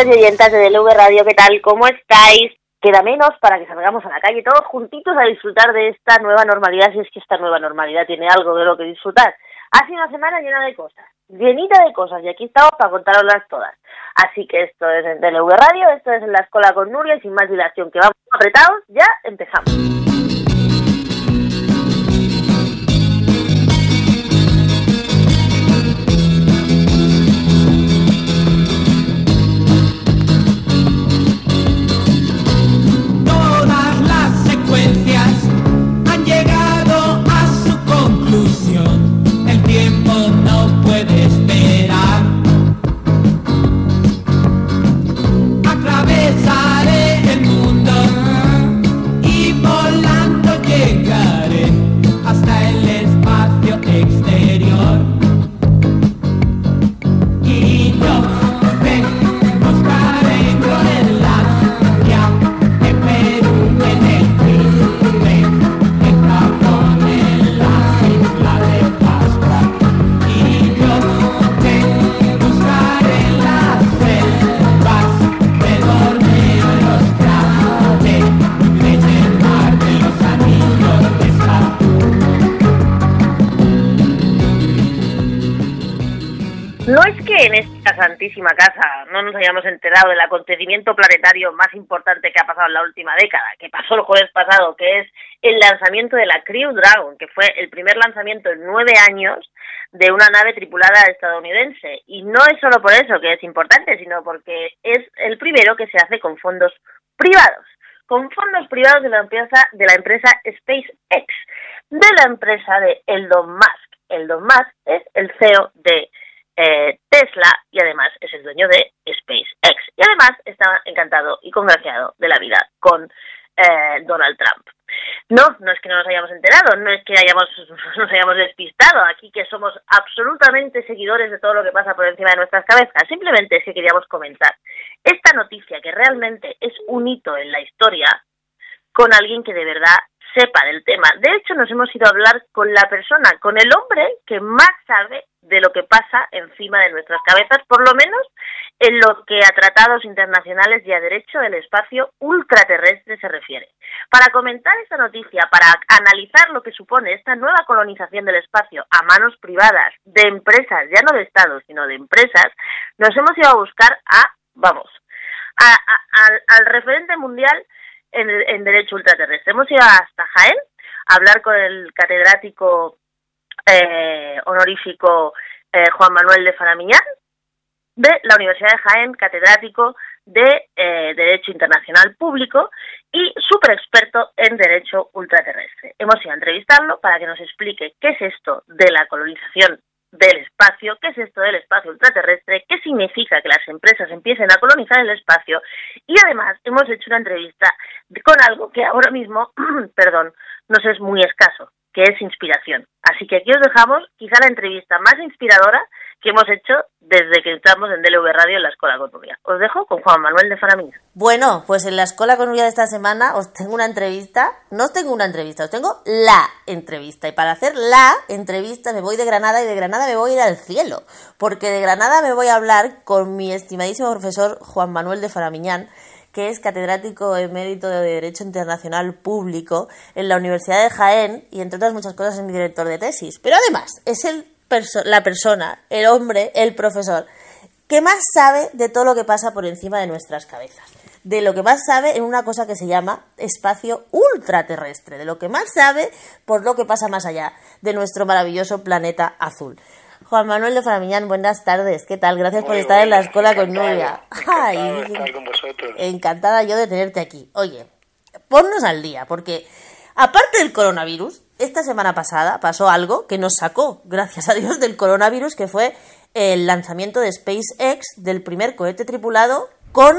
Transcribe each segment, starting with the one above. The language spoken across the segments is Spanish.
Oyentes y oyentas de DLV Radio, ¿qué tal? ¿Cómo estáis? Queda menos para que salgamos a la calle todos juntitos a disfrutar de esta nueva normalidad, si es que esta nueva normalidad tiene algo de lo que disfrutar. Ha sido una semana llena de cosas, llenita de cosas, y aquí estamos para contaroslas todas. Así que esto es en DLV Radio, esto es en la escuela con Nuria, y sin más dilación, que vamos apretados, ya empezamos. Santísima casa no nos hayamos enterado del acontecimiento planetario más importante que ha pasado en la última década, que pasó el jueves pasado, que es el lanzamiento de la Crew Dragon, que fue el primer lanzamiento en nueve años de una nave tripulada estadounidense. Y no es solo por eso que es importante, sino porque es el primero que se hace con fondos privados, con fondos privados de la empresa, de la empresa SpaceX, de la empresa de Elon Musk. Elon Musk es el CEO de eh, Tesla y además es el dueño de SpaceX. Y además está encantado y congraciado de la vida con eh, Donald Trump. No, no es que no nos hayamos enterado, no es que hayamos, nos hayamos despistado aquí, que somos absolutamente seguidores de todo lo que pasa por encima de nuestras cabezas. Simplemente es que queríamos comentar esta noticia que realmente es un hito en la historia con alguien que de verdad sepa del tema. De hecho, nos hemos ido a hablar con la persona, con el hombre que más sabe de lo que pasa encima de nuestras cabezas, por lo menos en lo que a tratados internacionales y a derecho del espacio ultraterrestre se refiere. Para comentar esta noticia, para analizar lo que supone esta nueva colonización del espacio a manos privadas de empresas, ya no de estados, sino de empresas, nos hemos ido a buscar a, vamos, al, referente mundial en, derecho ultraterrestre. Hemos ido hasta Jaén a hablar con el catedrático eh, honorífico eh, Juan Manuel de Faramiñán de la Universidad de Jaén, catedrático de eh, Derecho Internacional Público y súper experto en Derecho Ultraterrestre. Hemos ido a entrevistarlo para que nos explique qué es esto de la colonización del espacio, qué es esto del espacio ultraterrestre, qué significa que las empresas empiecen a colonizar el espacio y además hemos hecho una entrevista con algo que ahora mismo, perdón, nos es muy escaso, que es inspiración. Así que aquí os dejamos quizá la entrevista más inspiradora que hemos hecho desde que estamos en DLV Radio en la Escuela Conuria. Os dejo con Juan Manuel de Faramín. Bueno, pues en la Escuela Conuria de esta semana os tengo una entrevista, no os tengo una entrevista, os tengo la entrevista. Y para hacer la entrevista me voy de Granada y de Granada me voy a ir al cielo, porque de Granada me voy a hablar con mi estimadísimo profesor Juan Manuel de Faramiñán, que es catedrático emérito de Derecho Internacional Público en la Universidad de Jaén y, entre otras muchas cosas, es mi director de tesis. Pero además es el la persona, el hombre, el profesor, que más sabe de todo lo que pasa por encima de nuestras cabezas. De lo que más sabe en una cosa que se llama espacio ultraterrestre. De lo que más sabe por lo que pasa más allá de nuestro maravilloso planeta azul. Juan Manuel de Faramiñán, buenas tardes. ¿Qué tal? Gracias por estar en la escuela con Nuria. Ay, encantada yo de tenerte aquí. Oye, ponnos al día, porque aparte del coronavirus, esta semana pasada pasó algo que nos sacó, gracias a Dios, del coronavirus, que fue el lanzamiento de SpaceX del primer cohete tripulado con,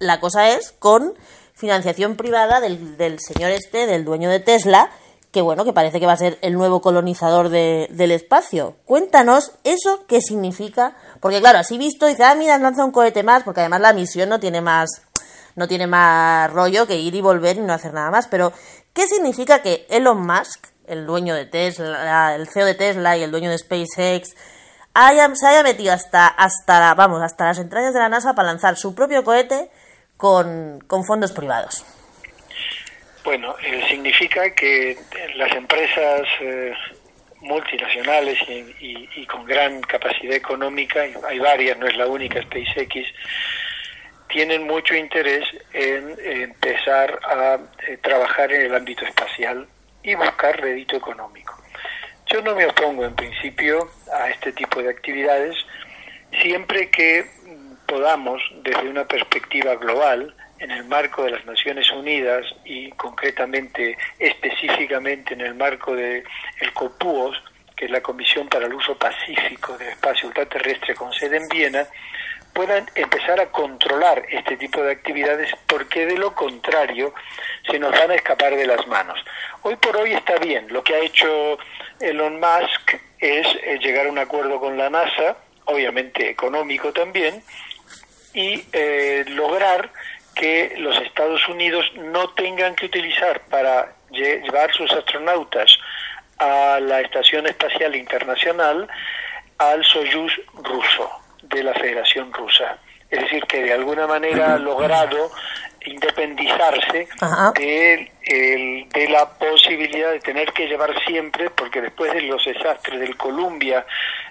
la cosa es, con financiación privada del, del señor este, del dueño de Tesla, que bueno, que parece que va a ser el nuevo colonizador del espacio. Cuéntanos eso qué significa, porque claro, así visto, dice, ah, mira, lanza un cohete más, porque además la misión no tiene más, no tiene más rollo que ir y volver y no hacer nada más, pero ¿qué significa que Elon Musk, el dueño de Tesla, el CEO de Tesla y el dueño de SpaceX, haya, se haya metido hasta, hasta, vamos, hasta las entrañas de la NASA para lanzar su propio cohete con, con fondos privados? Bueno, eh, significa que las empresas eh, multinacionales y, con gran capacidad económica, hay varias, no es la única, SpaceX, tienen mucho interés en empezar a eh, trabajar en el ámbito espacial y buscar rédito económico. Yo no me opongo en principio a este tipo de actividades siempre que podamos, desde una perspectiva global, en el marco de las Naciones Unidas y concretamente, específicamente en el marco de el COPUOS, que es la Comisión para el Uso Pacífico del Espacio Ultraterrestre con sede en Viena, puedan empezar a controlar este tipo de actividades porque de lo contrario se nos van a escapar de las manos. Hoy por hoy está bien, lo que ha hecho Elon Musk es eh, llegar a un acuerdo con la NASA, obviamente económico también, y eh, lograr que los Estados Unidos no tengan que utilizar para llevar sus astronautas a la Estación Espacial Internacional al Soyuz ruso de la Federación Rusa. Es decir, que de alguna manera ha logrado independizarse de, de, la posibilidad de tener que llevar siempre, porque después de los desastres del Columbia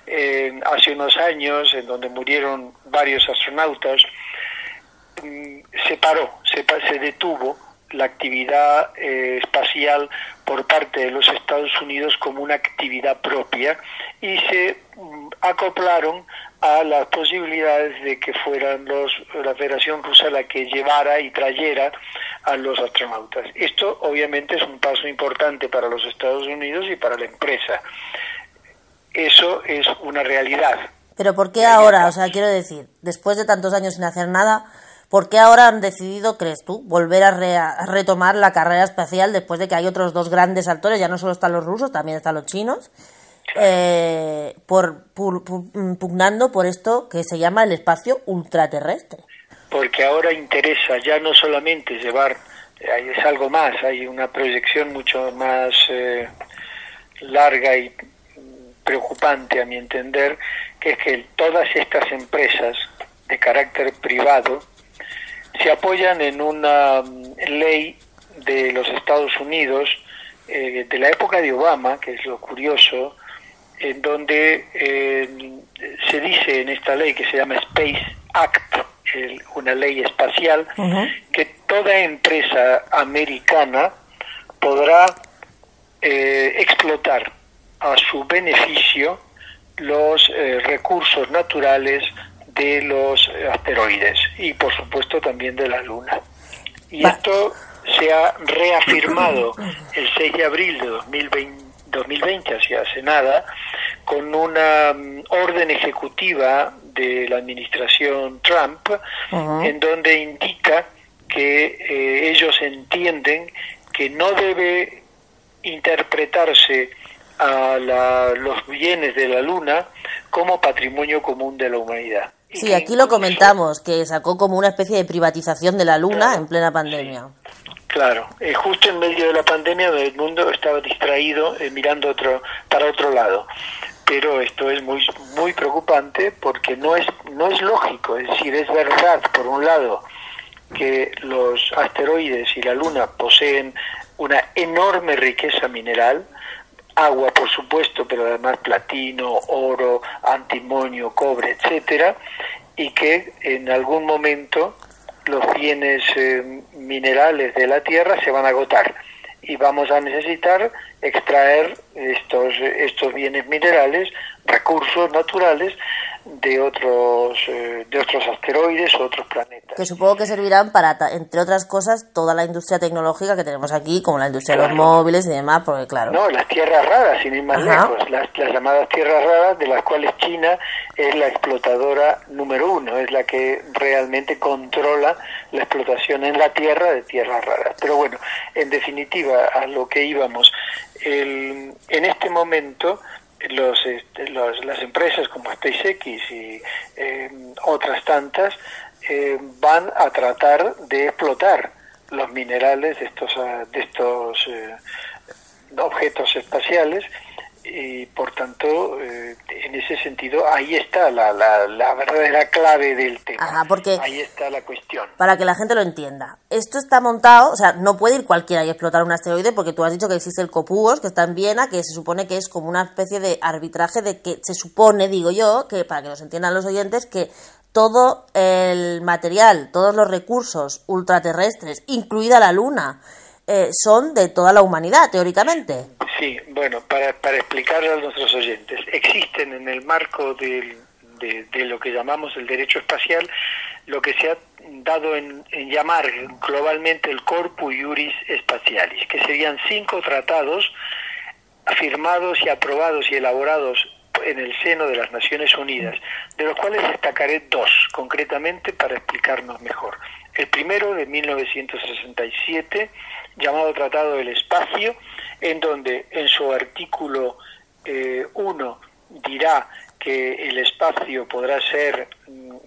eh, hace unos años, en donde murieron varios astronautas, se paró, se, se detuvo la actividad eh, espacial por parte de los Estados Unidos como una actividad propia y se mm, acoplaron a las posibilidades de que fueran los, la Federación Rusa la que llevara y trayera a los astronautas. Esto obviamente es un paso importante para los Estados Unidos y para la empresa. Eso es una realidad. Pero ¿por qué ahora? O sea, quiero decir, después de tantos años sin hacer nada, ¿por qué ahora han decidido, crees tú, volver a, retomar la carrera espacial después de que hay otros dos grandes actores? Ya no solo están los rusos, también están los chinos eh, por, pugnando por esto que se llama el espacio ultraterrestre. Porque ahora interesa ya no solamente llevar, es algo más, hay una proyección mucho más eh, larga y preocupante a mi entender, que es que todas estas empresas de carácter privado se apoyan en una mm, ley de los Estados Unidos eh, de la época de Obama, que es lo curioso, en donde eh, se dice en esta ley que se llama Space Act, una ley espacial, que toda empresa americana podrá eh, explotar a su beneficio los eh, recursos naturales de los asteroides y por supuesto también de la Luna. Y esto se ha reafirmado el 6 de abril de 2020 2020, hacia hace nada, con una mm, orden ejecutiva de la administración Trump, en donde indica que eh, ellos entienden que no debe interpretarse a los bienes de la Luna como patrimonio común de la humanidad. Sí, aquí lo comentamos, que sacó como una especie de privatización de la Luna en plena pandemia. Claro, eh, justo en medio de la pandemia el mundo estaba distraído eh, mirando otro, para otro lado. Pero esto es muy muy preocupante porque no es no es lógico, es decir, es verdad por un lado que los asteroides y la luna poseen una enorme riqueza mineral, agua por supuesto, pero además platino, oro, antimonio, cobre, etcétera, y que en algún momento los bienes eh, minerales de la tierra se van a agotar. Y vamos a necesitar extraer estos, estos bienes minerales, recursos naturales de otros, eh, de otros asteroides o otros planetas. Que supongo que servirán para, entre otras cosas, toda la industria tecnológica que tenemos aquí, como la industria de los móviles y demás, porque claro. No, las tierras raras, sin ir más lejos, las, las llamadas tierras raras, de las cuales China es la explotadora número uno, es la que realmente controla la explotación en la tierra de tierras raras. Pero bueno, en definitiva, a lo que íbamos, el, en este momento este, los, las empresas como SpaceX y eh, otras tantas eh, van a tratar de explotar los minerales de estos, ah, de estos eh, objetos espaciales y por tanto en ese sentido, ahí está la, la, la verdadera clave del tema. Ajá, porque ahí está la cuestión. Para que la gente lo entienda. Esto está montado, o sea, no puede ir cualquiera y explotar un asteroide porque tú has dicho que existe el COPUOS, que está en Viena, que se supone que es como una especie de arbitraje de que se supone, digo yo, que para que nos entiendan los oyentes, que todo el material, todos los recursos ultraterrestres, incluida la Luna, eh, son de toda la humanidad, teóricamente. Sí, bueno, para, para explicarle a nuestros oyentes, existen en el marco del, de, de, lo que llamamos el derecho espacial lo que se ha dado en, en llamar globalmente el Corpus Juris Spatialis, que serían cinco tratados firmados y aprobados y elaborados en el seno de las Naciones Unidas, de los cuales destacaré dos concretamente para explicarnos mejor. El primero de 1967, llamado Tratado del Espacio, en donde en su artículo 1 eh, dirá que el espacio podrá ser mm,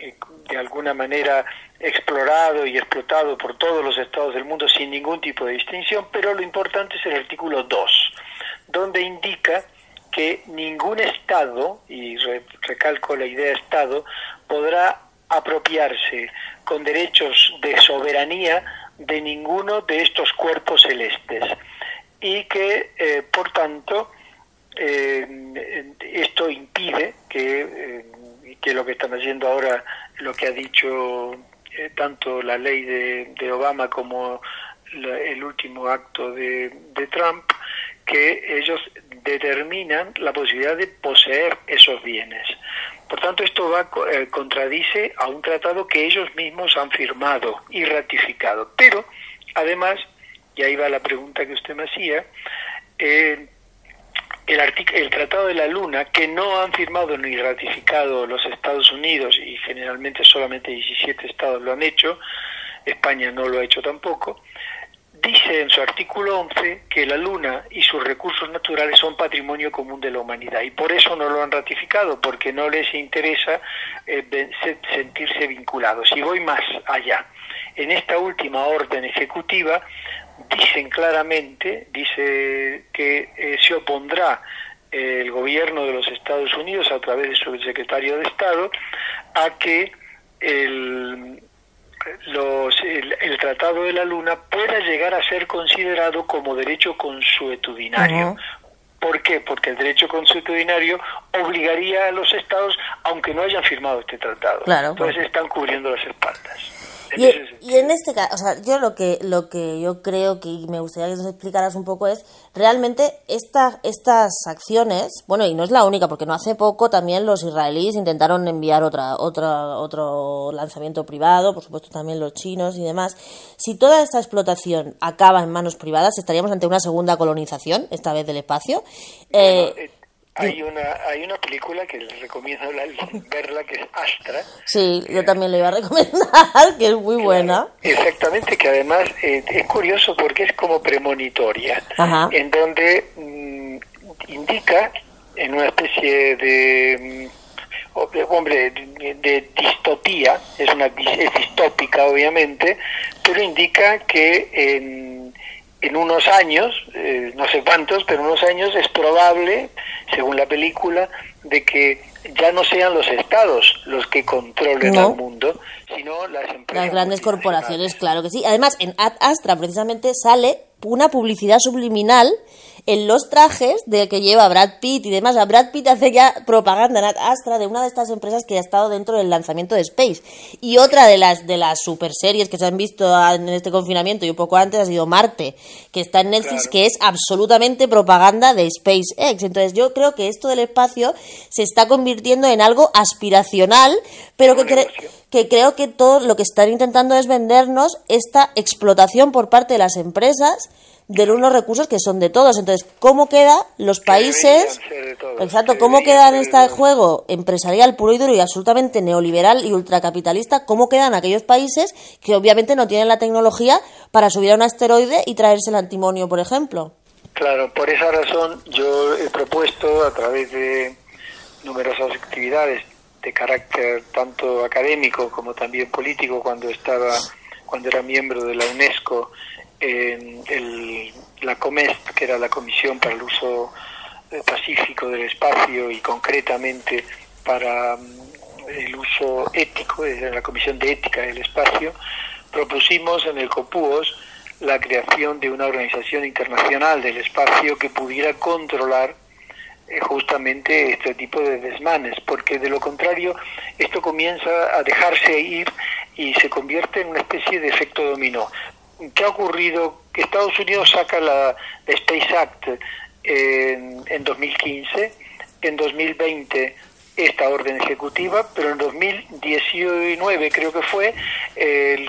de alguna manera explorado y explotado por todos los estados del mundo sin ningún tipo de distinción, pero lo importante es el artículo 2, donde indica que ningún Estado, y recalco la idea Estado, podrá apropiarse con derechos de soberanía de ninguno de estos cuerpos celestes y que, eh, por tanto, eh, esto impide que, eh, que lo que están haciendo ahora, lo que ha dicho eh, tanto la ley de, de Obama como la, el último acto de, de Trump, que ellos determinan la posibilidad de poseer esos bienes. Por tanto, esto va, eh, contradice a un tratado que ellos mismos han firmado y ratificado. Pero, además, y ahí va la pregunta que usted me hacía, eh, el, el Tratado de la Luna, que no han firmado ni ratificado los Estados Unidos, y generalmente solamente 17 estados lo han hecho, España no lo ha hecho tampoco, dice en su artículo 11 que la Luna y sus recursos naturales son patrimonio común de la humanidad y por eso no lo han ratificado, porque no les interesa eh, sentirse vinculados. Y voy más allá. En esta última orden ejecutiva dicen claramente, dice que eh, se opondrá eh, el gobierno de los Estados Unidos a través de su secretario de Estado a que el los, el, el, Tratado de la Luna pueda llegar a ser considerado como derecho consuetudinario. Uh -huh. ¿Por qué? Porque el derecho consuetudinario obligaría a los estados, aunque no hayan firmado este tratado. Claro, Entonces pues. están cubriendo las espaldas. En y, y, en este caso, o sea, yo lo que lo que yo creo que me gustaría que nos explicaras un poco es realmente esta, estas acciones, bueno, y no es la única, porque no hace poco también los israelíes intentaron enviar otra, otra, otro lanzamiento privado, por supuesto también los chinos y demás. Si toda esta explotación acaba en manos privadas, estaríamos ante una segunda colonización, esta vez del espacio. Eh, bueno, hay una, hay una película que les recomiendo verla que es Astra. Sí, yo también le iba a recomendar, que es muy buena. Exactamente, que además eh, es curioso porque es como premonitoria, Ajá. en donde mmm, indica en una especie de hombre de, de, distopía, es una es distópica obviamente, pero indica que en en unos años, eh, no sé cuántos, pero en unos años es probable, según la película, de que ya no sean los estados los que controlen no. el mundo, sino las empresas. Las grandes corporaciones, claro que sí. Además, en Ad Astra precisamente sale una publicidad subliminal en los trajes de que lleva Brad Pitt y demás. A Brad Pitt hace ya propaganda en Astra de una de estas empresas que ha estado dentro del lanzamiento de Space. Y otra de las de las super series que se han visto en este confinamiento y un poco antes ha sido Marte, que está en Netflix, claro. que es absolutamente propaganda de SpaceX. Entonces yo creo que esto del espacio se está convirtiendo en algo aspiracional, pero que, cre que creo que todo lo que están intentando es vendernos esta explotación por parte de las empresas de unos recursos que son de todos. Entonces, ¿cómo queda los países? Exacto, ¿cómo queda en este juego empresarial puro y duro y absolutamente neoliberal y ultracapitalista? ¿Cómo quedan aquellos países que obviamente no tienen la tecnología para subir a un asteroide y traerse el antimonio, por ejemplo? Claro, por esa razón yo he propuesto a través de numerosas actividades de carácter tanto académico como también político cuando estaba cuando era miembro de la UNESCO en el, la COMEST, que era la Comisión para el Uso pacífico del espacio y concretamente para mm, el uso ético, desde la Comisión de Ética del Espacio, propusimos en el COPUOS la creación de una organización internacional del espacio que pudiera controlar eh, justamente este tipo de desmanes, porque de lo contrario esto comienza a dejarse ir y se convierte en una especie de efecto dominó. ¿Qué ha ocurrido? Que Estados Unidos saca la, Space Act en, en 2015, en 2020 esta orden ejecutiva, pero en 2019 creo que fue, el,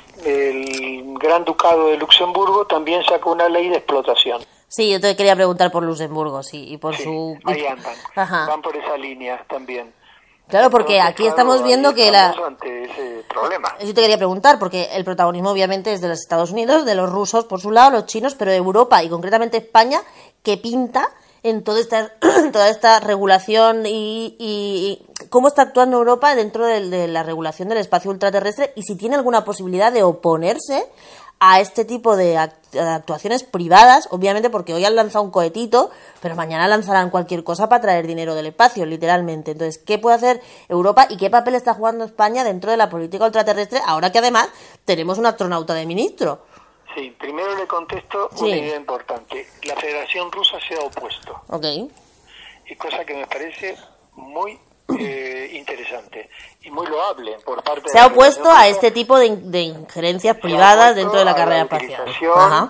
Gran Ducado de Luxemburgo también sacó una ley de explotación. Sí, yo te quería preguntar por Luxemburgo, sí, y por su... Ahí andan, van por esa línea también. Claro, porque aquí estamos viendo que la... Ese problema. Yo te quería preguntar, porque el protagonismo obviamente es de los Estados Unidos, de los rusos por su lado, los chinos, pero de Europa y concretamente España, que pinta en toda esta, toda esta regulación y, cómo está actuando Europa dentro de, la regulación del espacio ultraterrestre y si tiene alguna posibilidad de oponerse a este tipo de actuaciones privadas, obviamente porque hoy han lanzado un cohetito, pero mañana lanzarán cualquier cosa para traer dinero del espacio, literalmente. Entonces, ¿qué puede hacer Europa y qué papel está jugando España dentro de la política ultraterrestre ahora que además tenemos un astronauta de ministro? Sí, primero le contesto una idea importante. La Federación Rusa se ha opuesto. Ok. Y cosa que me parece muy eh, interesante y muy loable por parte se ha opuesto a este tipo de, injerencias privadas dentro de la carrera espacial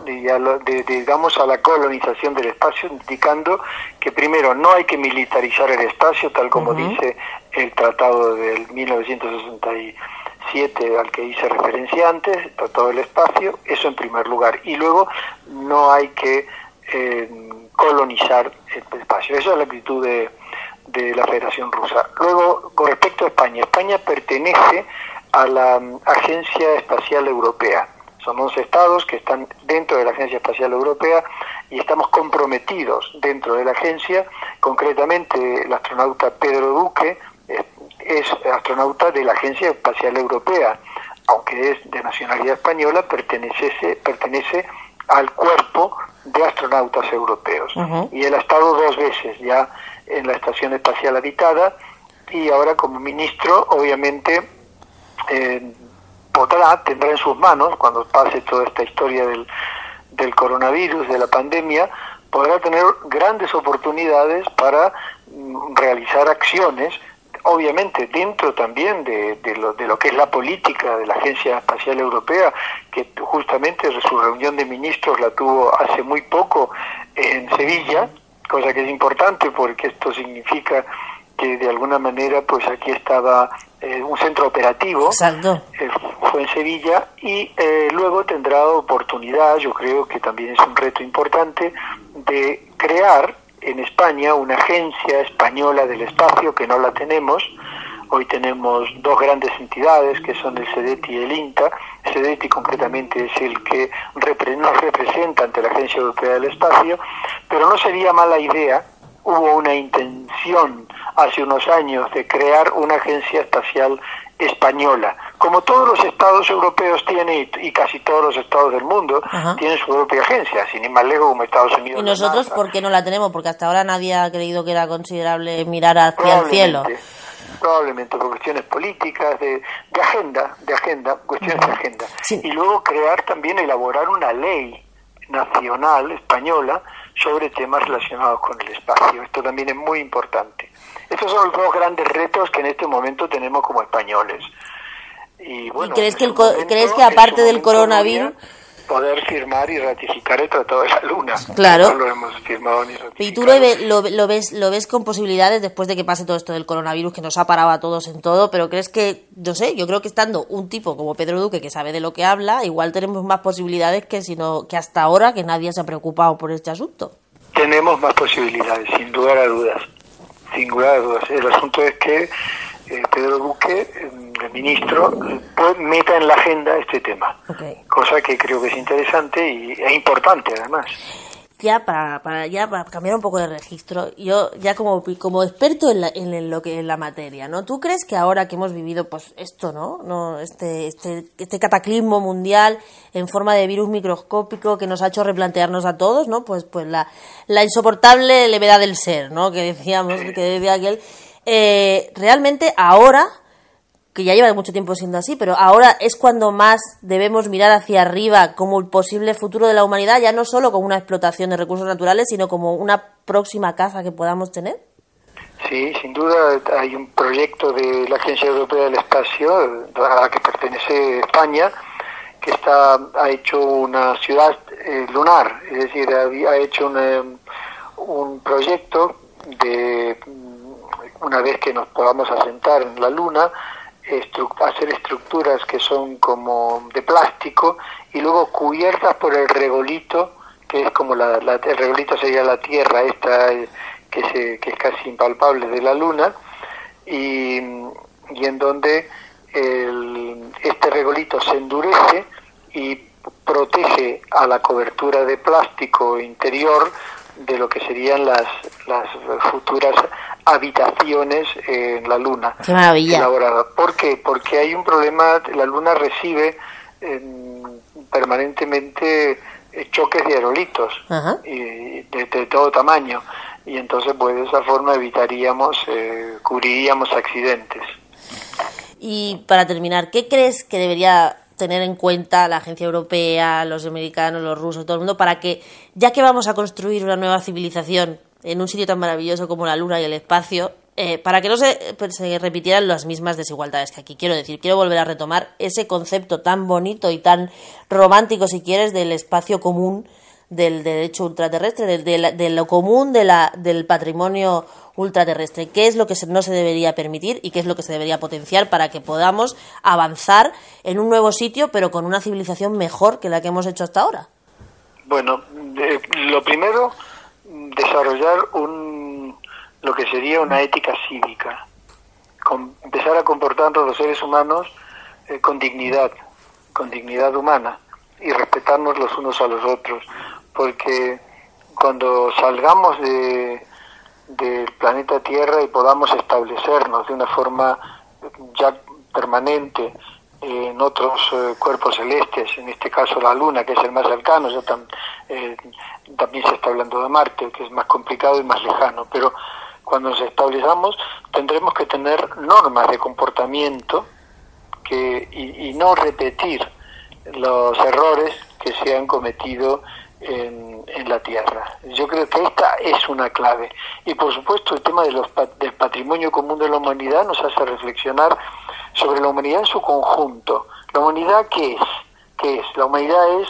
de, digamos a la colonización del espacio indicando que primero no hay que militarizar el espacio tal como dice el tratado del 1960 al que hice referencia antes, el espacio, eso en primer lugar. Y luego no hay que eh, colonizar el espacio. Esa es la actitud de, de la Federación Rusa. Luego, con respecto a España, España pertenece a la mm, Agencia Espacial Europea. Son 11 estados que están dentro de la Agencia Espacial Europea y estamos comprometidos dentro de la agencia. Concretamente, el astronauta Pedro Duque es astronauta de la Agencia Espacial Europea, aunque es de nacionalidad española, pertenece, pertenece al cuerpo de astronautas europeos. Y él ha estado dos veces ya en la Estación Espacial Habitada y ahora como ministro, obviamente, eh, podrá, tendrá en sus manos, cuando pase toda esta historia del, del coronavirus, de la pandemia, podrá tener grandes oportunidades para mm, realizar acciones obviamente dentro también de, lo, de lo que es la política de la Agencia Espacial Europea, que justamente su reunión de ministros la tuvo hace muy poco en Sevilla, cosa que es importante porque esto significa que de alguna manera pues aquí estaba eh, un centro operativo, eh, fue en Sevilla y eh, luego tendrá oportunidad, yo creo que también es un reto importante, de crear en España una agencia española del espacio que no la tenemos. Hoy tenemos dos grandes entidades que son el CEDETI y el INTA. El CEDETI concretamente es el que nos representa ante la Agencia Europea del Espacio, pero no sería mala idea, hubo una intención hace unos años de crear una agencia espacial española. Como todos los estados europeos tienen, y, casi todos los estados del mundo, tienen su propia agencia, sin ir más lejos como Estados Unidos. ¿Y nosotros por qué no la tenemos? Porque hasta ahora nadie ha creído que era considerable mirar hacia el cielo. Probablemente por cuestiones políticas, de, de agenda, de agenda, cuestiones de agenda. Y luego crear también, elaborar una ley nacional española sobre temas relacionados con el espacio. Esto también es muy importante. Estos son los dos grandes retos que en este momento tenemos como españoles. ¿Y, bueno, crees, que, crees que aparte del coronavirus... Poder firmar y ratificar el Tratado de la Luna. Claro. No lo hemos firmado ni ratificado. ¿Y tú lo, ves, lo ves con posibilidades después de que pase todo esto del coronavirus que nos ha parado a todos en todo? Pero crees que, no sé, yo creo que estando un tipo como Pedro Duque que sabe de lo que habla, igual tenemos más posibilidades que, sino, que hasta ahora que nadie se ha preocupado por este asunto. Tenemos más posibilidades, sin lugar a dudas sin dudas. El asunto es que eh, Pedro Duque, el ministro, pues, meta en la agenda este tema, cosa que creo que es interesante y es importante además. ya para, para, ya para cambiar un poco de registro, yo ya como, como experto en, la, en, lo que, en la materia, ¿no? ¿Tú crees que ahora que hemos vivido pues esto, ¿no? no este, este, este cataclismo mundial en forma de virus microscópico que nos ha hecho replantearnos a todos, ¿no? Pues, pues la, la insoportable levedad del ser, ¿no? Que decíamos, que decía aquel, eh, realmente ahora que ya lleva mucho tiempo siendo así, pero ahora es cuando más debemos mirar hacia arriba como el posible futuro de la humanidad, ya no solo como una explotación de recursos naturales, sino como una próxima casa que podamos tener. Sí, sin duda hay un proyecto de la Agencia Europea del Espacio, a la que pertenece España, que está ha hecho una ciudad eh, lunar, es decir, ha, hecho un, un proyecto de una vez que nos podamos asentar en la Luna, hacer estructuras que son como de plástico y luego cubiertas por el regolito, que es como la, el regolito sería la tierra esta eh, que, se, que es casi impalpable de la luna y, y en donde el, este regolito se endurece y protege a la cobertura de plástico interior de lo que serían las, las futuras habitaciones en la Luna. Qué maravilla. ¿Por qué? Porque hay un problema, la Luna recibe em, permanentemente eh, choques de aerolitos y de, todo tamaño y entonces pues de esa forma evitaríamos, eh, cubriríamos accidentes. Y para terminar, ¿qué crees que debería tener en cuenta la agencia europea, los americanos, los rusos, todo el mundo, para que, ya que vamos a construir una nueva civilización en un sitio tan maravilloso como la Luna y el espacio, eh, para que no se, pues, se, repitieran las mismas desigualdades que aquí. Quiero decir, quiero volver a retomar ese concepto tan bonito y tan romántico, si quieres, del espacio común, del derecho ultraterrestre, de, lo común de la, del patrimonio ultraterrestre. ¿Qué es lo que no se debería permitir y qué es lo que se debería potenciar para que podamos avanzar en un nuevo sitio, pero con una civilización mejor que la que hemos hecho hasta ahora? Bueno, lo primero desarrollar un, lo que sería una ética cívica, empezar a comportarnos los seres humanos eh, con dignidad, con dignidad humana y respetarnos los unos a los otros, porque cuando salgamos de, del planeta Tierra y podamos establecernos de una forma ya permanente en otros eh, cuerpos celestes, en este caso la Luna, que es el más cercano, ya eh, también se está hablando de Marte, que es más complicado y más lejano, pero cuando nos establezamos tendremos que tener normas de comportamiento que, y, no repetir los errores que se han cometido en, en, la Tierra. Yo creo que esta es una clave. Y por supuesto el tema de los, del patrimonio común de la humanidad nos hace reflexionar sobre la humanidad en su conjunto. ¿La humanidad qué es? ¿Qué es? La humanidad es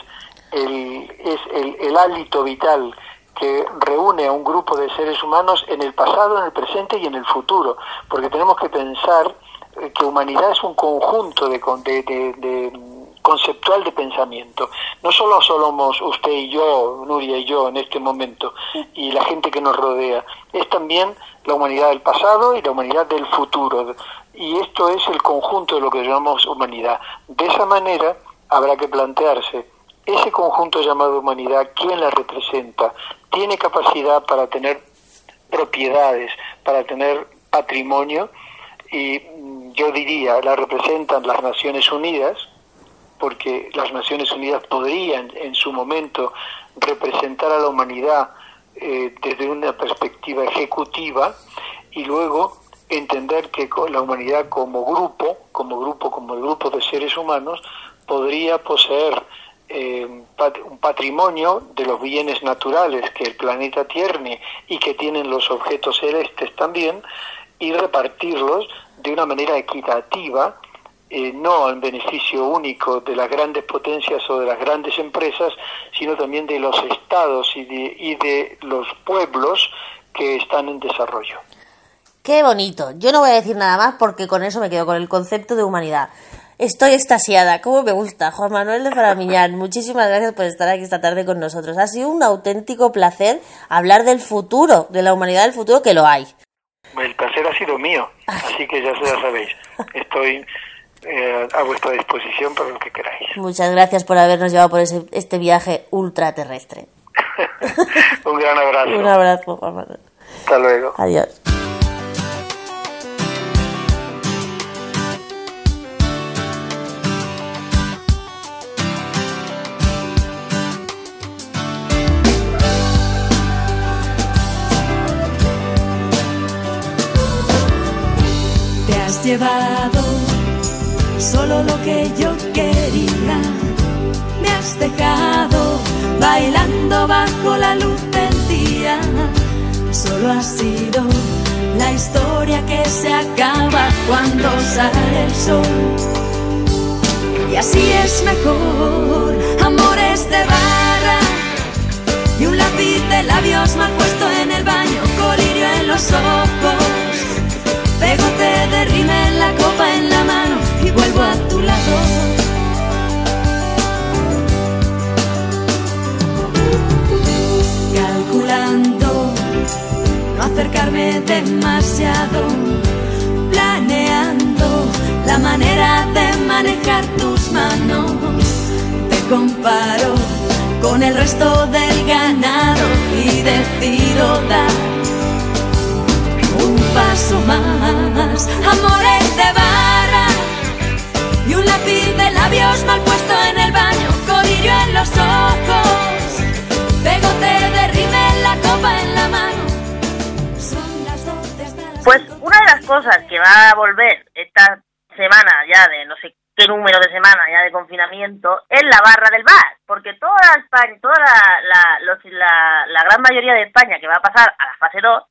el, es el, el hálito vital que reúne a un grupo de seres humanos en el pasado, en el presente y en el futuro, porque tenemos que pensar eh, que humanidad es un conjunto de, de, de, conceptual de pensamiento. No solo somos usted y yo, Nuria y yo en este momento, y la gente que nos rodea, es también la humanidad del pasado y la humanidad del futuro. Y esto es el conjunto de lo que llamamos humanidad. De esa manera habrá que plantearse ese conjunto llamado humanidad, ¿quién la representa? ¿Tiene capacidad para tener propiedades, para tener patrimonio? Y mm, yo diría, la representan las Naciones Unidas, porque las Naciones Unidas podrían en su momento representar a la humanidad eh, desde una perspectiva ejecutiva y luego entender que la humanidad como grupo, como grupo, como el grupo de seres humanos, podría poseer eh, un patrimonio de los bienes naturales que el planeta tiene y que tienen los objetos celestes también, y repartirlos de una manera equitativa, eh, no en beneficio único de las grandes potencias o de las grandes empresas, sino también de los estados y de, y de los pueblos que están en desarrollo. Qué bonito. Yo no voy a decir nada más porque con eso me quedo con el concepto de humanidad. Estoy extasiada, cómo me gusta. Juan Manuel de Faramiñán, muchísimas gracias por estar aquí esta tarde con nosotros. Ha sido un auténtico placer hablar del futuro, de la humanidad del futuro, que lo hay. El placer ha sido mío, así que ya, ya sabéis, estoy eh, a vuestra disposición para lo que queráis. Muchas gracias por habernos llevado por ese, este viaje ultraterrestre. Un gran abrazo. Un abrazo, Juan Manuel. Hasta luego. Adiós. Te has llevado solo lo que yo quería. Me has dejado bailando bajo la luz del día. Solo ha sido la historia que se acaba cuando sale el sol. Y así es mejor, amores de barra y un lápiz de labios mal puesto en el baño, colirio en los ojos. Pegote de rímel, la copa en la vuelvo a tu lado. Calculando no acercarme demasiado, planeando la manera de manejar tus manos. Te comparo con el resto del ganado y decido dar un paso más. Amores de barra y un lápiz de labios mal puesto en el baño, codillo en los ojos, pegote de rímel, la copa en la mano. Son las doce Pues una de las cosas que va a volver esta semana ya de no sé qué número de semana ya de confinamiento es la barra del bar, porque toda España, toda la, la, los- la, la gran mayoría de España que va a pasar a la fase 2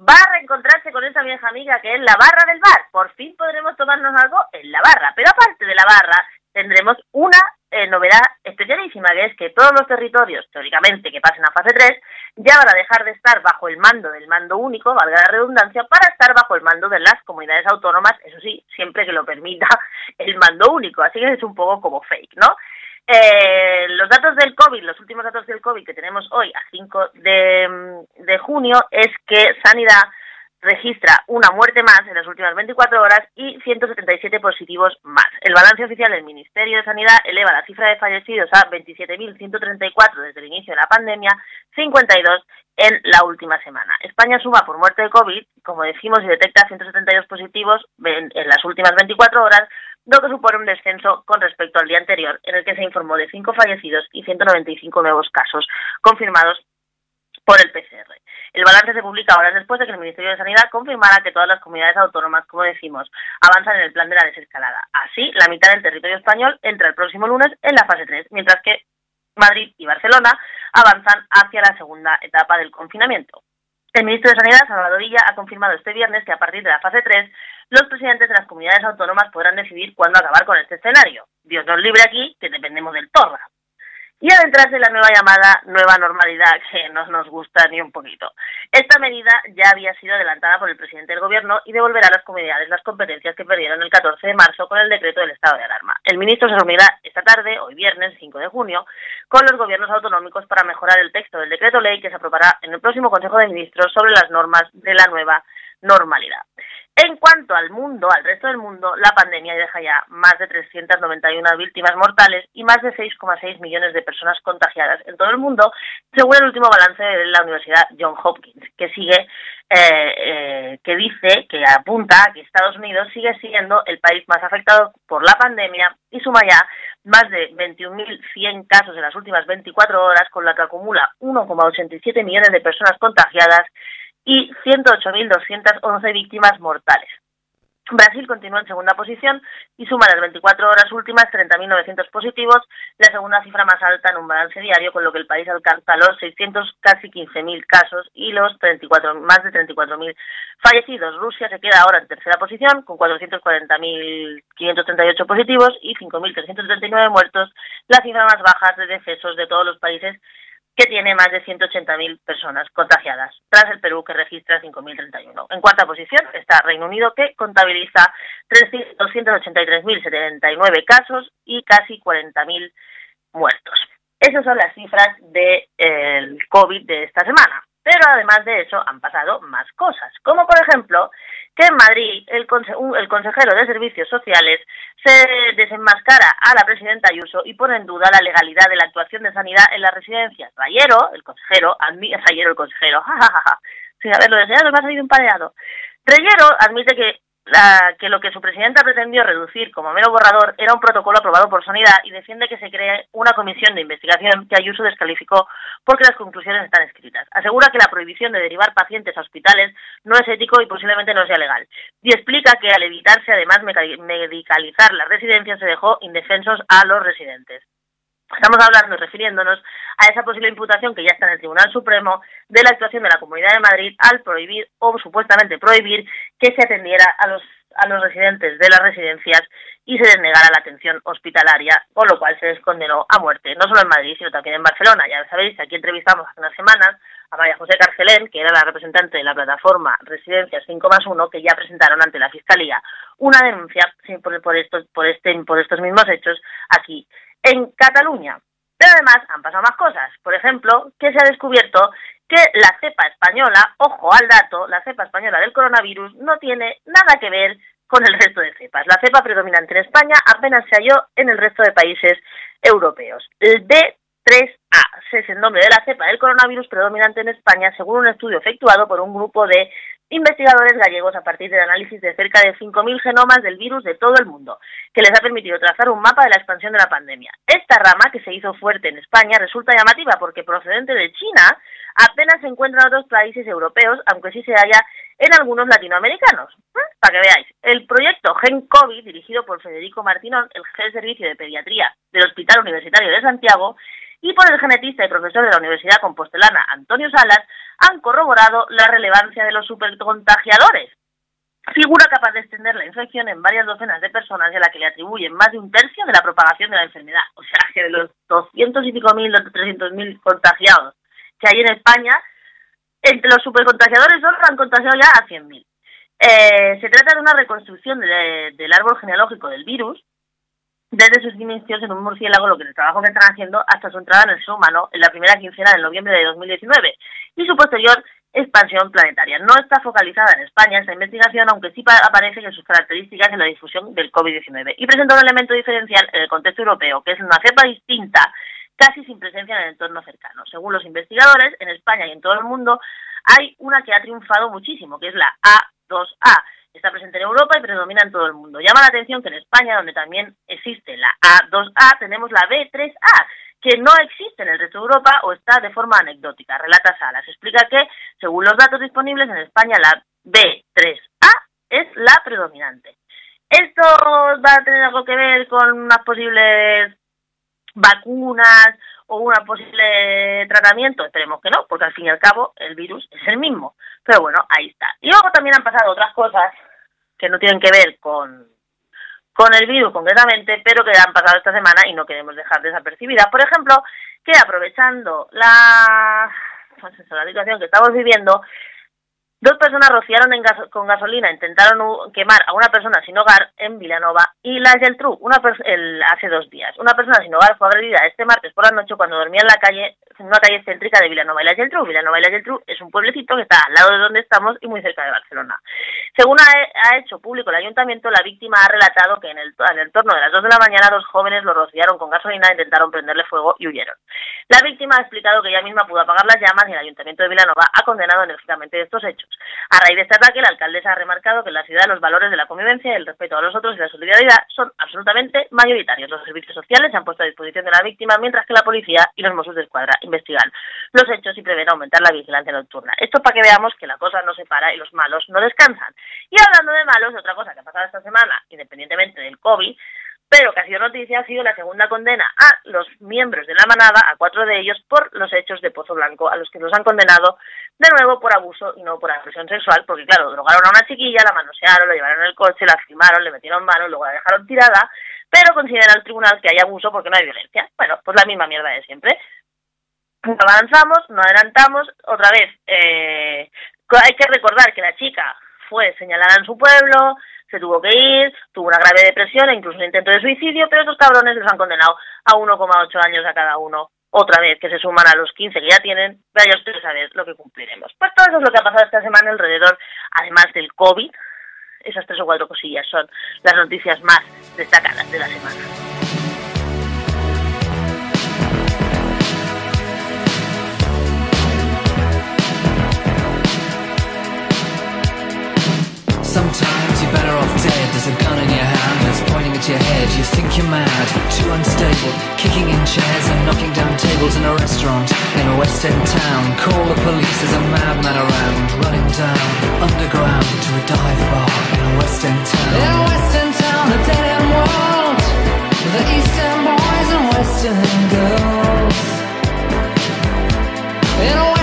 va a reencontrarse con esa vieja amiga que es la barra del bar. Por fin podremos tomarnos algo en la barra, pero aparte de la barra tendremos una eh, novedad especialísima, que es que todos los territorios, teóricamente, que pasen a fase 3, ya van a dejar de estar bajo el mando del mando único, valga la redundancia, para estar bajo el mando de las comunidades autónomas, eso sí, siempre que lo permita el mando único. Así que es un poco como fake, ¿no? Eh, los datos del COVID, los últimos datos del COVID que tenemos hoy a 5 de, mm, de junio es que Sanidad registra una muerte más en las últimas 24 horas y 177 positivos más. El balance oficial del Ministerio de Sanidad eleva la cifra de fallecidos a 27.134 desde el inicio de la pandemia, 52 en la última semana. España suma por muerte de COVID, como decimos, y detecta 172 positivos en, en las últimas 24 horas, lo que supone un descenso con respecto al día anterior, en el que se informó de 5 fallecidos y 195 nuevos casos confirmados por el PCR. El balance se publica horas después de que el Ministerio de Sanidad confirmara que todas las comunidades autónomas, como decimos, avanzan en el plan de la desescalada. Así, la mitad del territorio español entra el próximo lunes en la fase 3, mientras que Madrid y Barcelona avanzan hacia la segunda etapa del confinamiento. El ministro de Sanidad, Salvador Illa, ha confirmado este viernes que a partir de la fase 3 los presidentes de las comunidades autónomas podrán decidir cuándo acabar con este escenario. Dios nos libre aquí, que dependemos del torra. Y adentrarse en la nueva llamada nueva normalidad, que no nos gusta ni un poquito. Esta medida ya había sido adelantada por el presidente del gobierno y devolverá a las comunidades las competencias que perdieron el 14 de marzo con el decreto del estado de alarma. El ministro se reunirá esta tarde, hoy viernes 5 de junio, con los gobiernos autonómicos para mejorar el texto del decreto ley que se aprobará en el próximo Consejo de Ministros sobre las normas de la nueva normalidad. En cuanto al mundo, al resto del mundo, la pandemia deja ya más de 391 víctimas mortales y más de 6,6 millones de personas contagiadas en todo el mundo, según el último balance de la Universidad John Hopkins, que sigue, eh, eh, que dice, que apunta a que Estados Unidos sigue siendo el país más afectado por la pandemia y suma ya más de 21.100 casos en las últimas 24 horas, con la que acumula 1,87 millones de personas contagiadas y 108.211 víctimas mortales. Brasil continúa en segunda posición y suma las 24 horas últimas 30.900 positivos, la segunda cifra más alta en un balance diario, con lo que el país alcanza los 600, casi 15.000 casos y los 34, más de 34.000 fallecidos. Rusia se queda ahora en tercera posición con 440.538 positivos y 5.339 muertos, la cifra más baja de decesos de todos los países que tiene más de 180.000 personas contagiadas, tras el Perú que registra 5.031. En cuarta posición está Reino Unido que contabiliza 283.079 casos y casi 40.000 muertos. Esas son las cifras del de, COVID de esta semana. Pero además de eso han pasado más cosas, como por ejemplo que en Madrid el, el consejero de Servicios Sociales se desenmascara a la presidenta Ayuso y pone en duda la legalidad de la actuación de sanidad en las residencias. Rayero, el consejero, Rayero el consejero, sin haberlo deseado, me ha salido un pareado. Rayero admite que que lo que su presidenta pretendió reducir como mero borrador era un protocolo aprobado por Sanidad y defiende que se cree una comisión de investigación que Ayuso descalificó porque las conclusiones están escritas. Asegura que la prohibición de derivar pacientes a hospitales no es ético y posiblemente no sea legal. Y explica que al evitarse además medicalizar las residencias se dejó indefensos a los residentes. Estamos hablando, refiriéndonos a esa posible imputación que ya está en el Tribunal Supremo de la actuación de la Comunidad de Madrid al prohibir o supuestamente prohibir que se atendiera a los a los residentes de las residencias y se denegara la atención hospitalaria, con lo cual se les condenó a muerte, no solo en Madrid, sino también en Barcelona. Ya sabéis, aquí entrevistamos hace unas semanas a María José Carcelén, que era la representante de la plataforma Residencias 5 más 1, que ya presentaron ante la Fiscalía una denuncia por, estos, por, este, por estos mismos hechos aquí en Cataluña. Pero además han pasado más cosas. Por ejemplo, que se ha descubierto que la cepa española, ojo al dato, la cepa española del coronavirus no tiene nada que ver con el resto de cepas. La cepa predominante en España apenas se halló en el resto de países europeos. El B3A es el nombre de la cepa del coronavirus predominante en España, según un estudio efectuado por un grupo de investigadores gallegos a partir del análisis de cerca de 5.000 genomas del virus de todo el mundo, que les ha permitido trazar un mapa de la expansión de la pandemia. Esta rama, que se hizo fuerte en España, resulta llamativa porque procedente de China apenas se encuentra en otros países europeos, aunque sí se halla en algunos latinoamericanos. ¿Eh? Para que veáis, el proyecto Gen COVID, dirigido por Federico Martinón, el jefe de servicio de pediatría del Hospital Universitario de Santiago, y por el genetista y profesor de la Universidad Compostelana, Antonio Salas, han corroborado la relevancia de los supercontagiadores, figura capaz de extender la infección en varias docenas de personas y a la que le atribuyen más de un tercio de la propagación de la enfermedad. O sea, que de los 200 y pico mil, 300 mil contagiados que hay en España, entre los supercontagiadores solo han contagiado ya a 100.000. Eh, se trata de una reconstrucción del árbol genealógico del virus, desde sus inicios en un murciélago, lo que el trabajo que están haciendo hasta su entrada en el ser humano en la primera quincena de noviembre de 2019 y su posterior expansión planetaria. No está focalizada en España esta investigación, aunque sí aparece en sus características en la difusión del COVID-19 y presenta un elemento diferencial en el contexto europeo, que es una cepa distinta, casi sin presencia en el entorno cercano. Según los investigadores, en España y en todo el mundo hay una que ha triunfado muchísimo, que es la A2A, está presente en Europa y predomina en todo el mundo. Llama la atención que en España, donde también existe la A2A, tenemos la B3A, que no existe en el resto de Europa o está de forma anecdótica. Relata Salas. Explica que, según los datos disponibles, en España la B3A es la predominante. ¿Esto va a tener algo que ver con unas posibles vacunas o un posible tratamiento? Esperemos que no, porque al fin y al cabo el virus es el mismo. Pero bueno, ahí está. Y luego también han pasado otras cosas que no tienen que ver con, con el virus concretamente, pero que han pasado esta semana y no queremos dejar desapercibidas. Por ejemplo, que aprovechando la, la situación que estamos viviendo, Dos personas rociaron en con gasolina, intentaron quemar a una persona sin hogar en Vilanova y la Geltrú, una el, hace dos días. Una persona sin hogar fue agredida este martes por la noche cuando dormía en la calle, en una calle céntrica de Vilanova y la Geltrú. Vilanova y la Geltrú es un pueblecito que está al lado de donde estamos y muy cerca de Barcelona. Según ha, hecho público el ayuntamiento, la víctima ha relatado que en el, en el torno de las dos de la mañana dos jóvenes lo rociaron con gasolina, intentaron prenderle fuego y huyeron. La víctima ha explicado que ella misma pudo apagar las llamas y el ayuntamiento de Vilanova ha condenado enérgicamente estos hechos. A raíz de este ataque, la alcaldesa ha remarcado que en la ciudad los valores de la convivencia, el respeto a los otros y la solidaridad son absolutamente mayoritarios. Los servicios sociales se han puesto a disposición de la víctima, mientras que la policía y los Mossos de Escuadra investigan los hechos y prevén aumentar la vigilancia nocturna. Esto para que veamos que la cosa no se para y los malos no descansan. Y hablando de malos, otra cosa que ha pasado esta semana, independientemente del COVID, pero que ha sido noticia ha sido la segunda condena a los miembros de la manada, a cuatro de ellos, por los hechos de Pozo Blanco, a los que los han condenado de nuevo por abuso y no por agresión sexual, porque claro, drogaron a una chiquilla, la manosearon, la llevaron en el coche, la firmaron, le metieron mano, luego la dejaron tirada, pero considera el tribunal que hay abuso porque no hay violencia. Bueno, pues la misma mierda de siempre. No avanzamos, no adelantamos, otra vez, eh, hay que recordar que la chica fue señalada en su pueblo, se tuvo que ir, tuvo una grave depresión e incluso un intento de suicidio, pero estos cabrones los han condenado a 1,8 años a cada uno. Otra vez, que se suman a los 15 que ya tienen, vaya ustedes a ver lo que cumpliremos. Pues todo eso es lo que ha pasado esta semana alrededor, además del COVID, Esas tres o cuatro cosillas son las noticias más destacadas de la semana. You're better off dead. There's a gun in your hand that's pointing at your head. You think you're mad, too unstable. Kicking in chairs and knocking down tables in a restaurant in a West End town. Call the police, there's a madman around. Running down underground to a dive bar in a West End town. In a West End town, a dead end world. The East End boys and West End girls. In a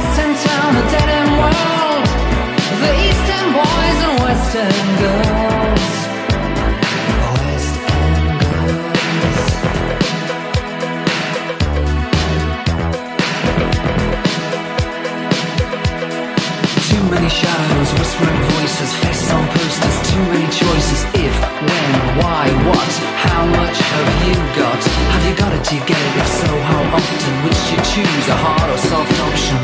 many shadows, whispering voices, faces on posters, too many choices. If, when, why, what, how much have you got? Have you got it? Do get it? If so, how often? Would you choose, a hard or soft option?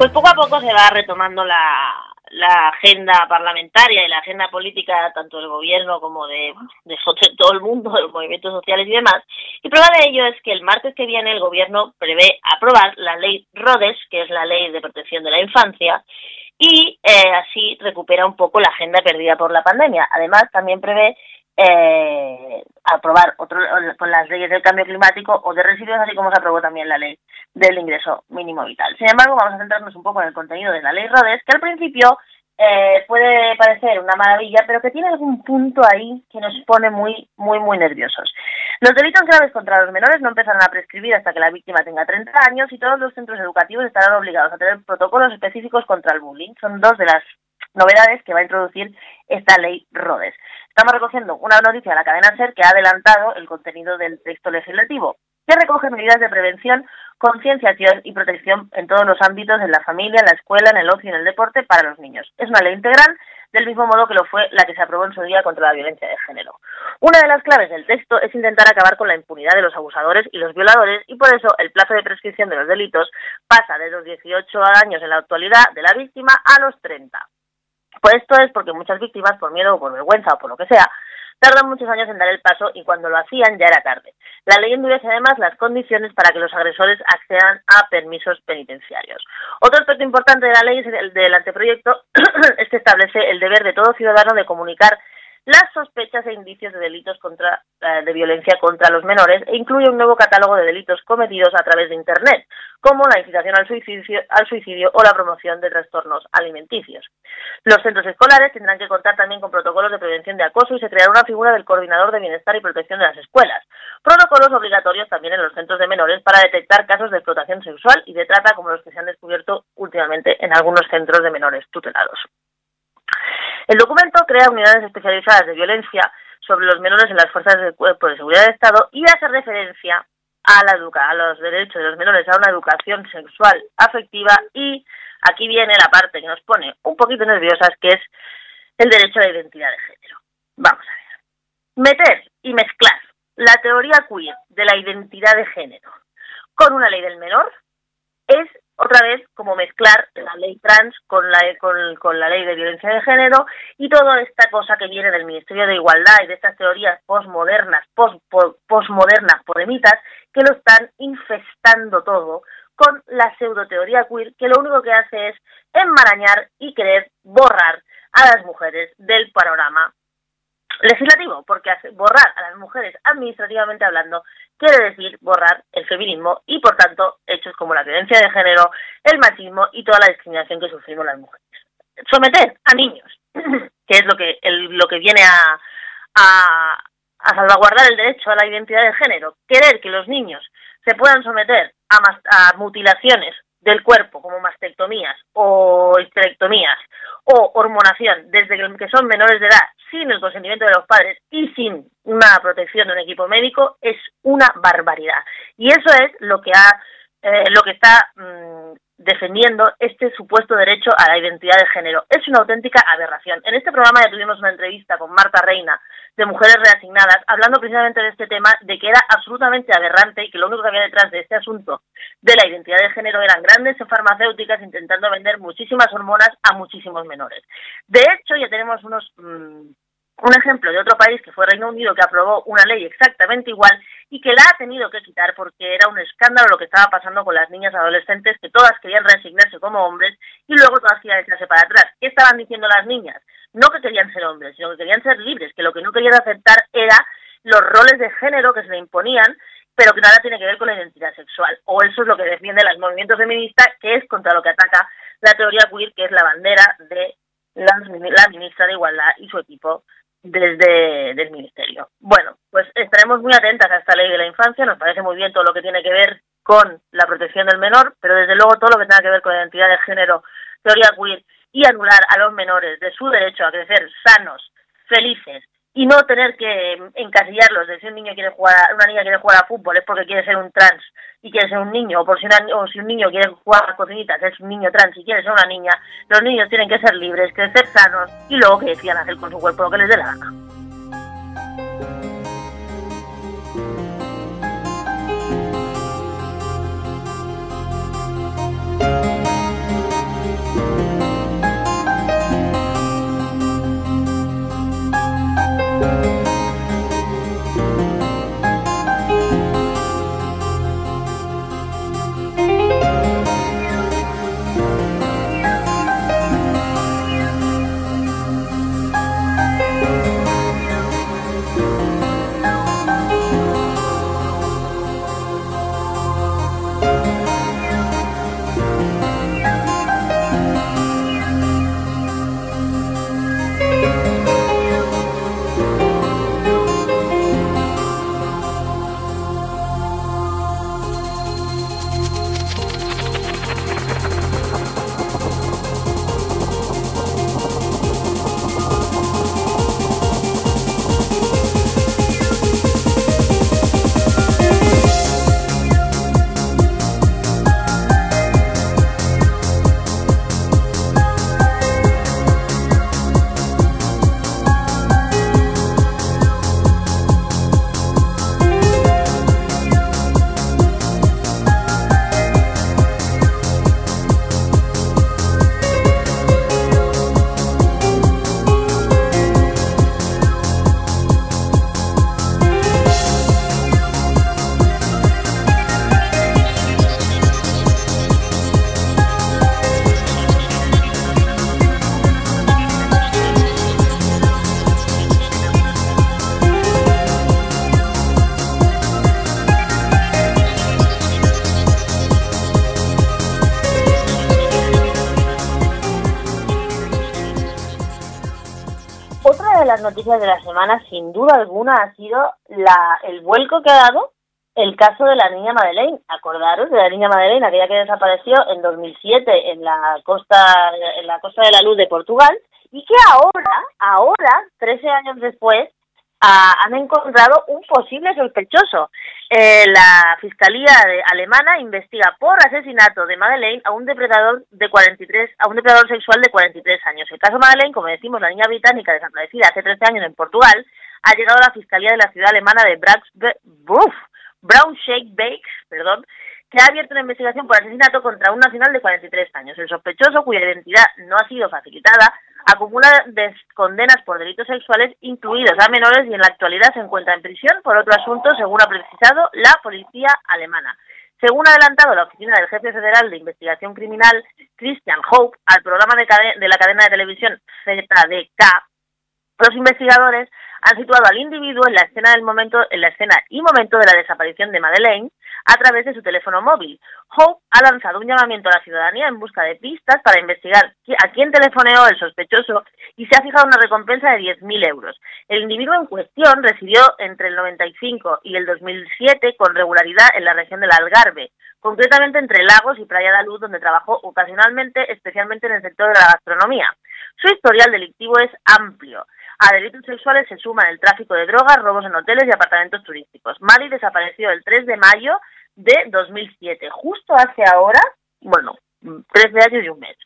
Pues poco a poco se va retomando la, la agenda parlamentaria y la agenda política tanto del gobierno como de, todo el mundo, de los movimientos sociales y demás. Y prueba de ello es que el martes que viene el gobierno prevé aprobar la ley RODES, que es la ley de protección de la infancia, y eh, así recupera un poco la agenda perdida por la pandemia. Además, también prevé eh, aprobar otro, con las leyes del cambio climático o de residuos, así como se aprobó también la ley del ingreso mínimo vital. Sin embargo, vamos a centrarnos un poco en el contenido de la ley RODES, que al principio eh, puede parecer una maravilla, pero que tiene algún punto ahí que nos pone muy, muy, muy nerviosos. Los delitos graves contra los menores no empezarán a prescribir hasta que la víctima tenga 30 años y todos los centros educativos estarán obligados a tener protocolos específicos contra el bullying. Son dos de las novedades que va a introducir esta ley RODES. Estamos recogiendo una noticia de la cadena SER que ha adelantado el contenido del texto legislativo, que recoge medidas de prevención, concienciación y protección en todos los ámbitos, en la familia, en la escuela, en el ocio y en el deporte para los niños. Es una ley integral, del mismo modo que lo fue la que se aprobó en su día contra la violencia de género. Una de las claves del texto es intentar acabar con la impunidad de los abusadores y los violadores y por eso el plazo de prescripción de los delitos pasa de los 18 años en la actualidad de la víctima a los 30. Pues esto es porque muchas víctimas, por miedo o por vergüenza o por lo que sea, tardan muchos años en dar el paso y cuando lo hacían ya era tarde. La ley endurece además las condiciones para que los agresores accedan a permisos penitenciarios. Otro aspecto importante de la ley del anteproyecto es que establece el deber de todo ciudadano de comunicar las sospechas e indicios de delitos contra, eh, de violencia contra los menores e incluye un nuevo catálogo de delitos cometidos a través de Internet, como la incitación al suicidio, al suicidio o la promoción de trastornos alimenticios. Los centros escolares tendrán que contar también con protocolos de prevención de acoso y se creará una figura del coordinador de bienestar y protección de las escuelas. Protocolos obligatorios también en los centros de menores para detectar casos de explotación sexual y de trata como los que se han descubierto últimamente en algunos centros de menores tutelados. El documento crea unidades especializadas de violencia sobre los menores en las fuerzas del cuerpo de seguridad del Estado y hace referencia a, la educa a los derechos de los menores a una educación sexual afectiva y aquí viene la parte que nos pone un poquito nerviosas que es el derecho a la identidad de género. Vamos a ver. Meter y mezclar la teoría queer de la identidad de género con una ley del menor es otra vez como mezclar la ley trans con la, con, con, la ley de violencia de género y toda esta cosa que viene del Ministerio de Igualdad y de estas teorías postmodernas, post, postmodernas, podemitas, que lo están infestando todo con la pseudoteoría queer, que lo único que hace es enmarañar y querer borrar a las mujeres del panorama legislativo, porque borrar a las mujeres administrativamente hablando quiere decir borrar el feminismo y, por tanto, hechos como la violencia de género, el machismo y toda la discriminación que sufrimos las mujeres. Someter a niños, que es lo que, el, lo que viene a, a, a, salvaguardar el derecho a la identidad de género, querer que los niños se puedan someter a, a mutilaciones del cuerpo, como mastectomías o histerectomías o hormonación, desde que son menores de edad, sin el consentimiento de los padres y sin una protección de un equipo médico, es una barbaridad. Y eso es lo que ha, eh, lo que está mmm, defendiendo este supuesto derecho a la identidad de género. Es una auténtica aberración. En este programa ya tuvimos una entrevista con Marta Reina de Mujeres Reasignadas, hablando precisamente de este tema, de que era absolutamente aberrante y que lo único que había detrás de este asunto de la identidad de género eran grandes farmacéuticas intentando vender muchísimas hormonas a muchísimos menores. De hecho, ya tenemos unos... Mm, un ejemplo de otro país que fue Reino Unido que aprobó una ley exactamente igual y que la ha tenido que quitar porque era un escándalo lo que estaba pasando con las niñas adolescentes que todas querían reasignarse como hombres y luego todas querían echarse para atrás. ¿Qué estaban diciendo las niñas? No que querían ser hombres, sino que querían ser libres, que lo que no querían aceptar era los roles de género que se le imponían pero que nada tiene que ver con la identidad sexual. O eso es lo que defienden los movimientos feministas, que es contra lo que ataca la teoría queer, que es la bandera de la ministra de Igualdad y su equipo desde el ministerio. Bueno, pues estaremos muy atentas a esta ley de la infancia, nos parece muy bien todo lo que tiene que ver con la protección del menor, pero desde luego todo lo que tenga que ver con la identidad de género, teoría queer y anular a los menores de su derecho a crecer sanos, felices y no tener que encasillarlos de si un niño quiere jugar, una niña quiere jugar a fútbol es porque quiere ser un trans y quiere ser un niño, o por si, o si un niño quiere jugar a cocinitas es un niño trans y quiere ser una niña, los niños tienen que ser libres, crecer sanos y luego que decidan hacer con su cuerpo lo que les dé la gana. De la semana, sin duda alguna, ha sido la, el vuelco que ha dado el caso de la niña Madeleine. Acordaros de la niña Madeleine, aquella que desapareció en 2007 en la costa, en la costa de la Luz de Portugal, y que ahora, ahora, 13 años después, han encontrado un posible sospechoso. Eh, la Fiscalía de, alemana investiga por asesinato de Madeleine a un depredador de 43, a un depredador sexual de 43 años. El caso Madeleine, como decimos, la niña británica desaparecida hace 13 años en Portugal, ha llegado a la Fiscalía de la ciudad alemana de Braunschweig, perdón, que ha abierto una investigación por asesinato contra un nacional de 43 años. El sospechoso, cuya identidad no ha sido facilitada, acumula condenas por delitos sexuales incluidos a menores y en la actualidad se encuentra en prisión por otro asunto, según ha precisado la policía alemana. Según ha adelantado la oficina del jefe federal de investigación criminal, Christian Hope, al programa de, de la cadena de televisión ZDK, los investigadores han situado al individuo en la escena del momento, en la escena y momento de la desaparición de Madeleine a través de su teléfono móvil. Hope ha lanzado un llamamiento a la ciudadanía en busca de pistas para investigar a quién telefoneó el sospechoso y se ha fijado una recompensa de 10.000 euros. El individuo en cuestión residió entre el 95 y el 2007 con regularidad en la región del Algarve, concretamente entre Lagos y Playa de Luz, donde trabajó ocasionalmente, especialmente en el sector de la gastronomía. Su historial delictivo es amplio. A delitos sexuales se suman el tráfico de drogas, robos en hoteles y apartamentos turísticos. Mari desapareció el 3 de mayo de 2007. Justo hace ahora, bueno, 13 años y un mes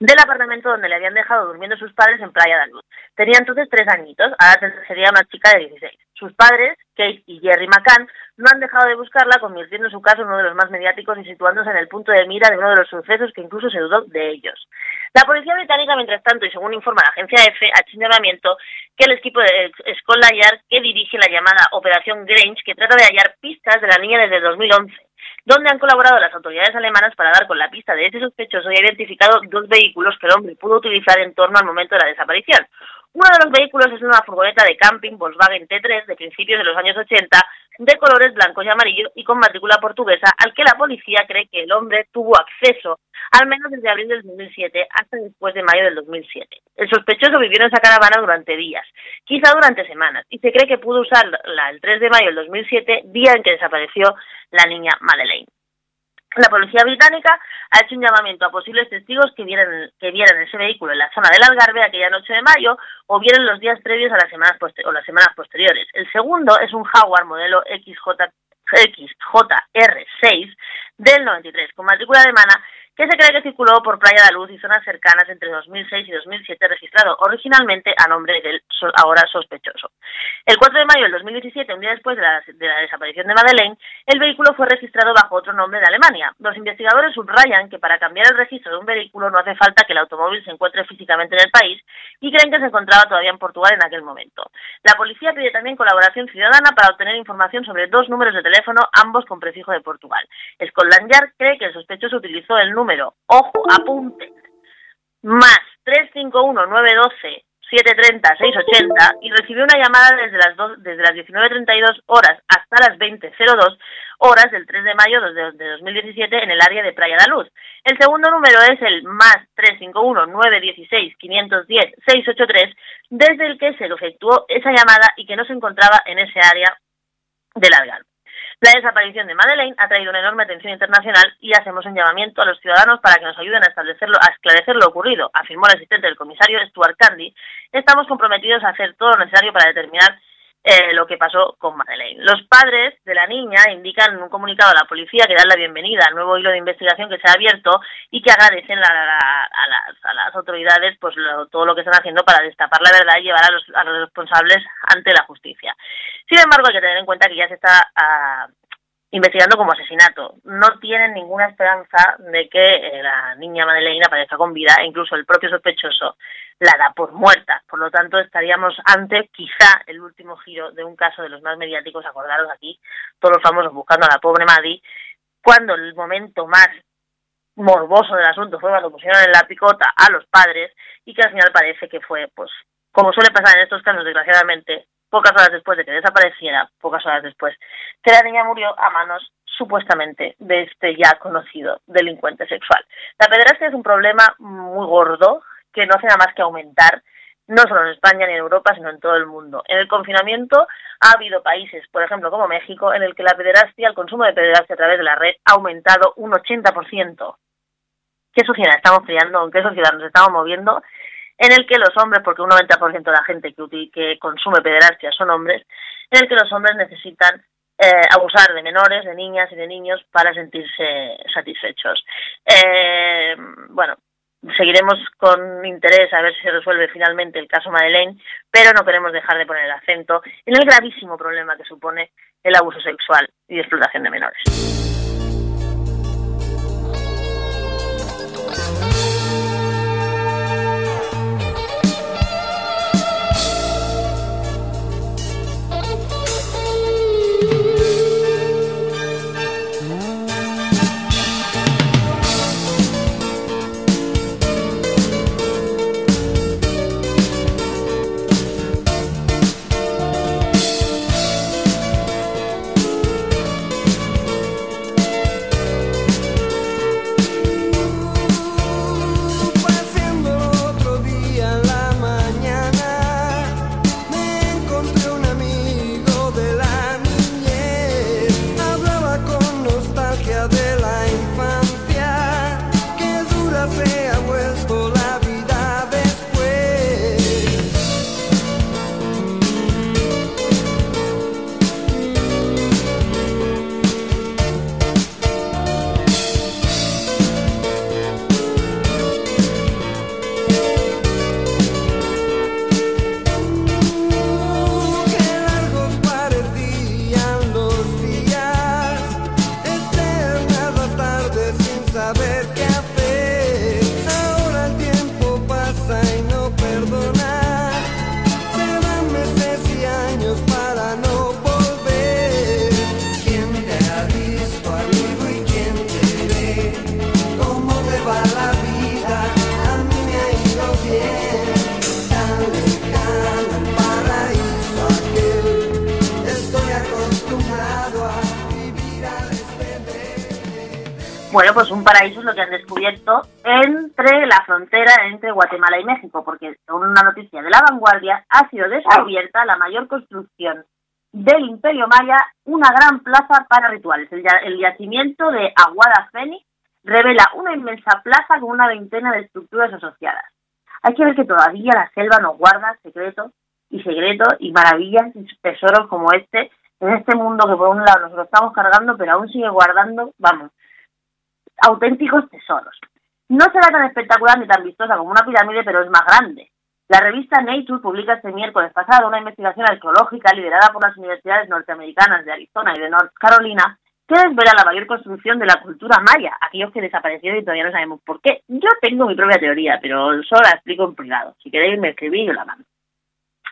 del apartamento donde le habían dejado durmiendo sus padres en Playa de Luz. Tenía entonces tres añitos, ahora sería una chica de 16. Sus padres, Kate y Jerry McCann, no han dejado de buscarla, convirtiendo su caso en uno de los más mediáticos y situándose en el punto de mira de uno de los sucesos que incluso se dudó de ellos. La policía británica, mientras tanto, y según informa la agencia EFE, ha hecho un llamamiento que el equipo de Scotland Yard que dirige la llamada Operación Grange, que trata de hallar pistas de la niña desde 2011 donde han colaborado las autoridades alemanas para dar con la pista de ese sospechoso y ha identificado dos vehículos que el hombre pudo utilizar en torno al momento de la desaparición. Uno de los vehículos es una furgoneta de camping Volkswagen T3 de principios de los años 80, de colores blancos y amarillos y con matrícula portuguesa, al que la policía cree que el hombre tuvo acceso al menos desde abril del 2007 hasta después de mayo del 2007. El sospechoso vivió en esa caravana durante días, quizá durante semanas, y se cree que pudo usarla el 3 de mayo del 2007, día en que desapareció la niña Madeleine. La policía británica ha hecho un llamamiento a posibles testigos que vieran, que vieran ese vehículo en la zona del Algarve aquella noche de mayo o vieran los días previos a las semanas, o las semanas posteriores. El segundo es un Jaguar modelo XJ, XJR6 del 93 con matrícula alemana que se cree que circuló por Playa de Luz y zonas cercanas entre 2006 y 2007, registrado originalmente a nombre del ahora sospechoso. El 4 de mayo del 2017, un día después de la, de la, desaparición de Madeleine, el vehículo fue registrado bajo otro nombre de Alemania. Los investigadores subrayan que para cambiar el registro de un vehículo no hace falta que el automóvil se encuentre físicamente en el país y creen que se encontraba todavía en Portugal en aquel momento. La policía pide también colaboración ciudadana para obtener información sobre dos números de teléfono, ambos con prefijo de Portugal. Scotland Yard cree que el sospechoso utilizó el número número, ojo, apunte, más 351-912 730 680 y recibió una llamada desde las dos, desde las 19.32 horas hasta las 20.02 horas del 3 de mayo de, de 2017 en el área de Playa de Luz. El segundo número es el más 351 916 510 683 desde el que se efectuó esa llamada y que no se encontraba en ese área del Algarve. La desaparición de Madeleine ha traído una enorme atención internacional y hacemos un llamamiento a los ciudadanos para que nos ayuden a establecerlo, a esclarecer lo ocurrido, afirmó el asistente del comisario Stuart Candy. Estamos comprometidos a hacer todo lo necesario para determinar eh, lo que pasó con Madeleine. Los padres de la niña indican en un comunicado a la policía que dan la bienvenida al nuevo hilo de investigación que se ha abierto y que agradecen a, las, autoridades pues todo lo que están haciendo para destapar la verdad y llevar a los, a los responsables ante la justicia. Sin embargo, hay que tener en cuenta que ya se está ah, investigando como asesinato. No tienen ninguna esperanza de que eh, la niña Madeleine aparezca con vida e incluso el propio sospechoso la da por muerta. Por lo tanto, estaríamos ante quizá el último giro de un caso de los más mediáticos, acordaros aquí, todos los famosos buscando a la pobre Maddie, cuando el momento más morboso del asunto fue cuando pusieron en la picota a los padres y que al final parece que fue, pues, como suele pasar en estos casos, desgraciadamente, pocas horas después de que desapareciera, pocas horas después, que la niña murió a manos supuestamente de este ya conocido delincuente sexual. La pederastia es un problema muy gordo que no hace nada más que aumentar, no solo en España ni en Europa, sino en todo el mundo. En el confinamiento ha habido países, por ejemplo como México, en el que la pederastia, el consumo de pederastia a través de la red ha aumentado un 80%. ¿Qué sociedad estamos creando? ¿En qué sociedad nos estamos moviendo? En el que los hombres, porque un 90% de la gente que, consume pederastia son hombres, en el que los hombres necesitan eh, abusar de menores, de niñas y de niños para sentirse satisfechos. Eh, bueno, seguiremos con interés a ver si se resuelve finalmente el caso Madeleine, pero no queremos dejar de poner el acento en el gravísimo problema que supone el abuso sexual y explotación de menores. Descubierto entre la frontera entre Guatemala y México, porque según una noticia de la vanguardia, ha sido descubierta la mayor construcción del Imperio Maya, una gran plaza para rituales. El, ya- el yacimiento de Aguada Fénix revela una inmensa plaza con una veintena de estructuras asociadas. Hay que ver que todavía la selva nos guarda secretos y secretos y maravillas y tesoros como este, en este mundo que por un lado nos lo estamos cargando, pero aún sigue guardando, vamos, auténticos tesoros. No será tan espectacular ni tan vistosa como una pirámide, pero es más grande. La revista Nature publica este miércoles pasado una investigación arqueológica liderada por las universidades norteamericanas de Arizona y de North Carolina que desvela la mayor construcción de la cultura maya, aquellos que desaparecieron y todavía no sabemos por qué. Yo tengo mi propia teoría, pero solo la explico en privado. Si queréis me escribís y yo la mando.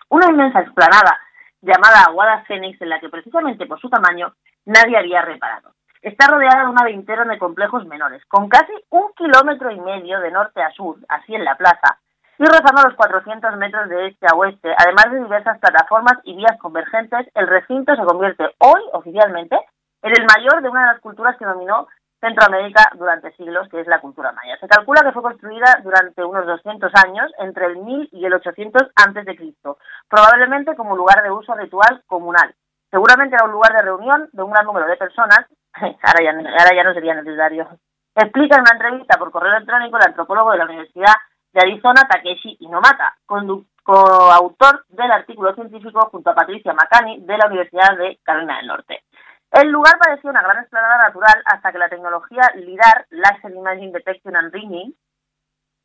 Una inmensa explanada llamada Aguada Fénix, en la que precisamente por su tamaño nadie había reparado. Está rodeada de una veintena de complejos menores, con casi un kilómetro y medio de norte a sur, así en la plaza, y rozando los 400 metros de este a oeste, además de diversas plataformas y vías convergentes, el recinto se convierte hoy, oficialmente, en el mayor de una de las culturas que dominó Centroamérica durante siglos, que es la cultura maya. Se calcula que fue construida durante unos 200 años, entre el 1000 y el 800 antes de Cristo, probablemente como lugar de uso ritual comunal. Seguramente era un lugar de reunión de un gran número de personas, ahora ya, ahora ya no sería necesario. Explica en una entrevista por correo electrónico el antropólogo de la Universidad de Arizona, Takeshi Inomata, coautor del artículo científico junto a Patricia Macani de la Universidad de Carolina del Norte. El lugar parecía una gran explanada natural hasta que la tecnología LIDAR, Laser Imaging Detection and Ringing,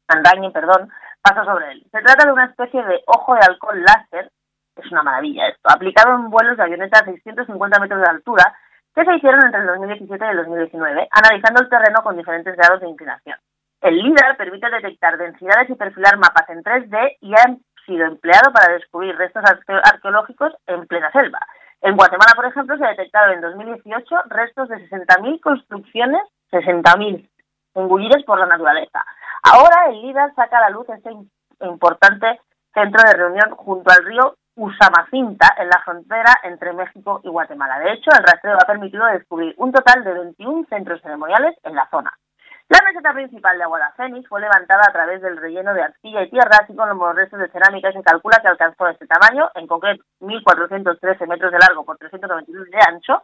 and Ringing, perdón, pasó sobre él. Se trata de una especie de ojo de halcón láser, es una maravilla esto, aplicado en vuelos de avioneta a 650 metros de altura, que se hicieron entre el 2017 y el 2019, analizando el terreno con diferentes grados de inclinación. El LIDAR permite detectar densidades y perfilar mapas en 3D y ha sido empleado para descubrir restos arque- arqueológicos en plena selva. En Guatemala, por ejemplo, se detectaron en 2018 restos de 60.000 construcciones, 60.000, engullidas por la naturaleza. Ahora el LIDAR saca a la luz este im- importante centro de reunión junto al río Usamacinta, en la frontera entre México y Guatemala. De hecho, el rastreo ha permitido descubrir un total de 21 centros ceremoniales en la zona. La meseta principal de Aguada Fénix fue levantada a través del relleno de arcilla y tierra, así como los restos de cerámica, se calcula que alcanzó este tamaño, en concreto 1.413 metros de largo por 399 de ancho,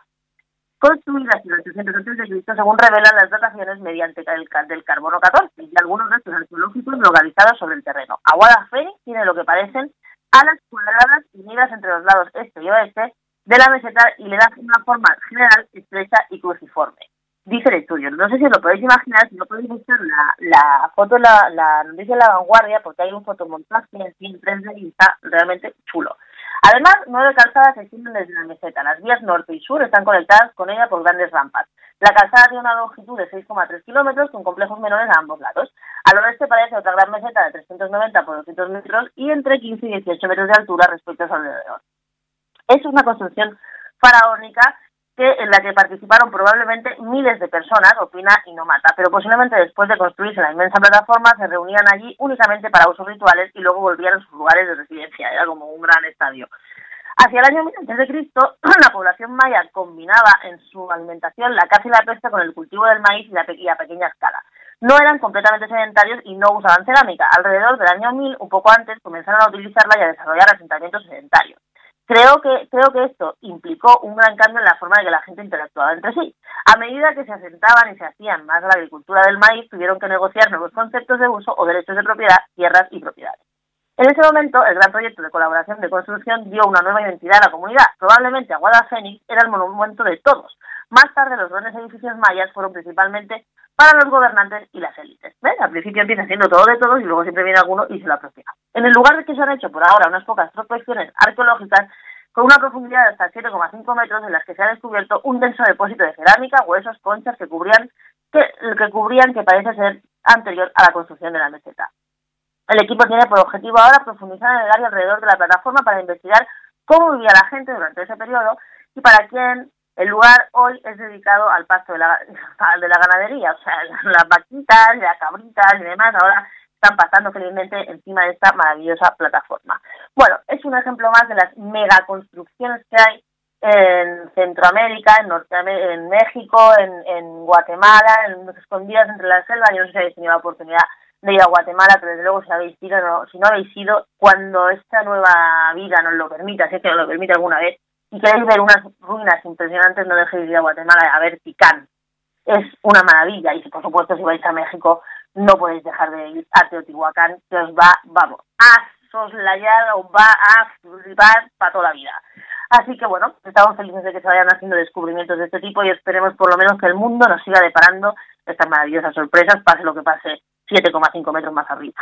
construidas en el 800 a.C., según revelan las dataciones mediante el del carbono 14 y algunos restos arqueológicos localizados sobre el terreno. Aguada Fénix tiene lo que parecen alas cuadradas unidas entre los lados este y oeste de la meseta y le da una forma general estrecha y cruciforme. Dice el estudio. No sé si lo podéis imaginar, si no podéis buscar la, la foto, la, la noticia de la vanguardia, porque hay un fotomontaje en 3D y está realmente chulo. Además, nueve calzadas se extienden desde la meseta. Las vías norte y sur están conectadas con ella por grandes rampas. La calzada tiene una longitud de 6,3 kilómetros con complejos menores a ambos lados. Al oeste parece otra gran meseta de 390 por 200 metros y entre 15 y 18 metros de altura respecto a su alrededor. Es una construcción faraónica que, en la que participaron probablemente miles de personas, opina Inomata, pero posiblemente después de construirse la inmensa plataforma se reunían allí únicamente para usos rituales y luego volvían a sus lugares de residencia, era como un gran estadio. Hacia el año 1000 a.C., la población maya combinaba en su alimentación la caza y la pesca con el cultivo del maíz y la y a pequeña escala. No eran completamente sedentarios y no usaban cerámica. Alrededor del año 1000, un poco antes, comenzaron a utilizarla y a desarrollar asentamientos sedentarios. Creo que, creo que esto implicó un gran cambio en la forma en que la gente interactuaba entre sí. A medida que se asentaban y se hacían más la agricultura del maíz, tuvieron que negociar nuevos conceptos de uso o derechos de propiedad, tierras y propiedades. En ese momento, el gran proyecto de colaboración de construcción dio una nueva identidad a la comunidad. Probablemente Aguada Fénix era el monumento de todos. Más tarde, los grandes edificios mayas fueron principalmente para los gobernantes y las élites. ¿Ves? Al principio empieza siendo todo de todos y luego siempre viene alguno y se lo apropia. En el lugar de que se han hecho por ahora unas pocas prospecciones arqueológicas con una profundidad de hasta 7,5 metros en las que se ha descubierto un denso depósito de cerámica, huesos, conchas que cubrían que, que cubrían que parece ser anterior a la construcción de la meseta. El equipo tiene por objetivo ahora profundizar en el área alrededor de la plataforma para investigar cómo vivía la gente durante ese periodo y para quién el lugar hoy es dedicado al pasto de la, de la ganadería. O sea, las vaquitas, las cabritas y demás ahora están pasando felizmente encima de esta maravillosa plataforma. Bueno, es un ejemplo más de las megaconstrucciones que hay en Centroamérica, en, Norteamérica, en México, en, Guatemala, en escondidas entre la selva. Yo no sé si habéis tenido la oportunidad de ir a Guatemala, pero desde luego si habéis ido, no, si no habéis ido, cuando esta nueva vida nos lo permita, si es que nos lo permite alguna vez, y queréis ver unas ruinas impresionantes, no dejéis de ir a Guatemala a ver Ticán. Es una maravilla, y por supuesto si vais a México, no podéis dejar de ir a Teotihuacán, que os va, vamos, a soslayar, os va a flipar para toda la vida. Así que bueno, estamos felices de que se vayan haciendo descubrimientos de este tipo y esperemos por lo menos que el mundo nos siga deparando estas maravillosas sorpresas, pase lo que pase 7,5 metros más arriba.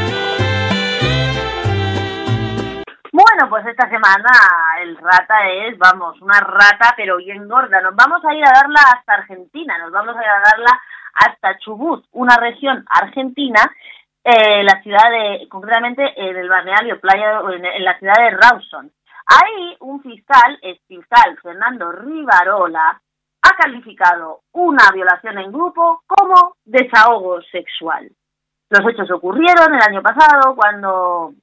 Bueno, pues esta semana el rata es, vamos, una rata pero bien gorda. Nos vamos a ir a darla hasta Argentina, nos vamos a ir a darla hasta Chubut, una región argentina, eh, la ciudad de, concretamente en el balneario Playa, en, en la ciudad de Rawson. Ahí un fiscal, el fiscal Fernando Rivarola, ha calificado una violación en grupo como desahogo sexual. Los hechos ocurrieron el año pasado cuando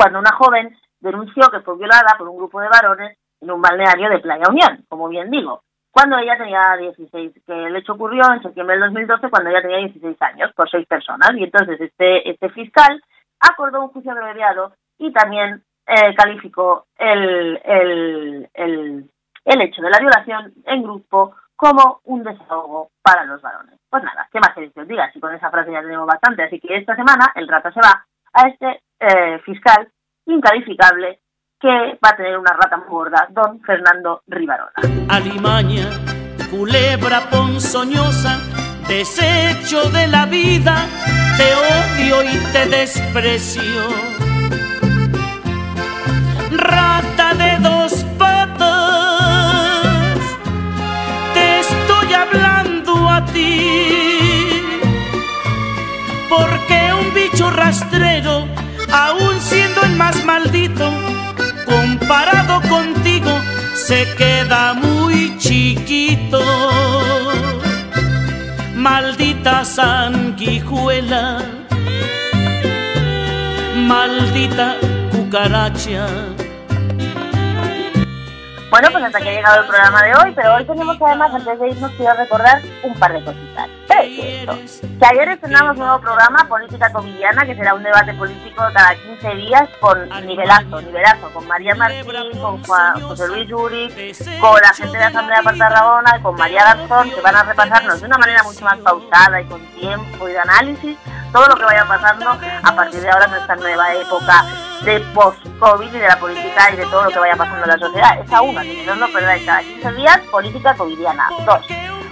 cuando una joven denunció que fue violada por un grupo de varones en un balneario de Playa Unión, como bien digo, cuando ella tenía 16, que el hecho ocurrió en septiembre del 2012 cuando ella tenía 16 años, por seis personas, y entonces este, este fiscal acordó un juicio abreviado y también eh, calificó el, el, el, el hecho de la violación en grupo como un desahogo para los varones. Pues nada, ¿qué más queréis que os diga? Si con esa frase ya tenemos bastante, así que esta semana el rato se va a este eh, fiscal incalificable que va a tener una rata muy gorda, don Fernando Rivarola. Alimaña, culebra ponzoñosa, desecho de la vida, te odio y te desprecio. Rata de dos patas, te estoy hablando a ti, porque un bicho rastrero aún siendo el más maldito, comparado contigo, se queda muy chiquito. Maldita sanguijuela, maldita cucaracha. Bueno, pues hasta que ha llegado el programa de hoy, pero hoy tenemos además, antes de irnos, quiero recordar un par de cositas. Esto, que ayer estrenamos un nuevo programa, Política Covidiana, que será un debate político cada 15 días con nivelazo, nivelazo, con María Martín, con Juan, José Luis Yuri, con la gente de la Asamblea de Tarragona y con María Garzón, que van a repasarnos de una manera mucho más pausada y con tiempo y de análisis todo lo que vaya pasando a partir de ahora en esta nueva época de post-COVID y de la política y de todo lo que vaya pasando en la sociedad. Esa una, que no lo perdáis cada 15 días, política covidiana. Dos,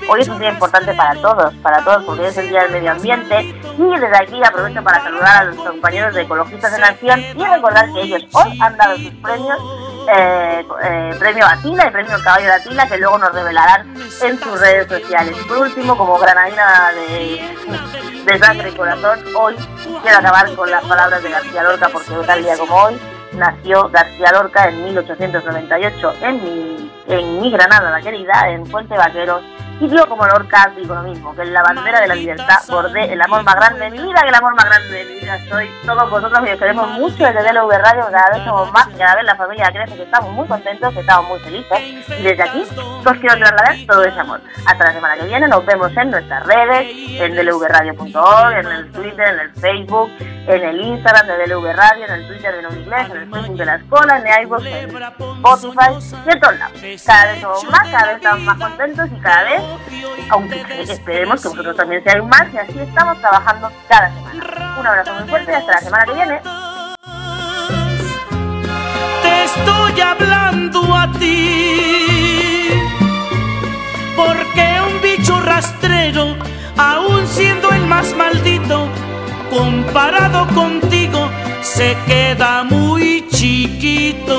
hoy es un día importante para todos, para todos, porque es el Día del Medio Ambiente. Y desde aquí aprovecho para saludar a los compañeros de Ecologistas en Acción y recordar que ellos hoy han dado sus premios eh, eh, premio Atila y premio Caballo de Atila que luego nos revelarán en sus redes sociales. Por último, como granadina de, de sangre y corazón, hoy quiero acabar con las palabras de García Lorca porque tal día como hoy nació García Lorca en 1898 en mi, en mi Granada, la querida, en Fuente Vaqueros y yo como Lorca digo lo mismo, que en la bandera de la libertad bordé el amor más grande de mi vida, que el amor más grande de mi vida soy todos vosotros que os queremos mucho desde DLV Radio, cada vez somos más, cada vez la familia crece, que estamos muy contentos, que estamos muy felices y desde aquí os quiero trasladar todo ese amor. Hasta la semana que viene nos vemos en nuestras redes, en dlvradio.org, en el Twitter, en el Facebook, en el Instagram de DLV Radio, en el Twitter de No Inglés, en el Facebook de la escuela, en iVoox, en Spotify y en todos lados. Cada vez somos más, cada vez estamos más contentos y cada vez aunque esperemos que vosotros también seáis más y así estamos trabajando cada semana. Un abrazo muy fuerte y hasta la semana que viene. Te estoy hablando a ti. Porque un bicho rastrero, aún siendo el más maldito, comparado contigo, se queda muy chiquito.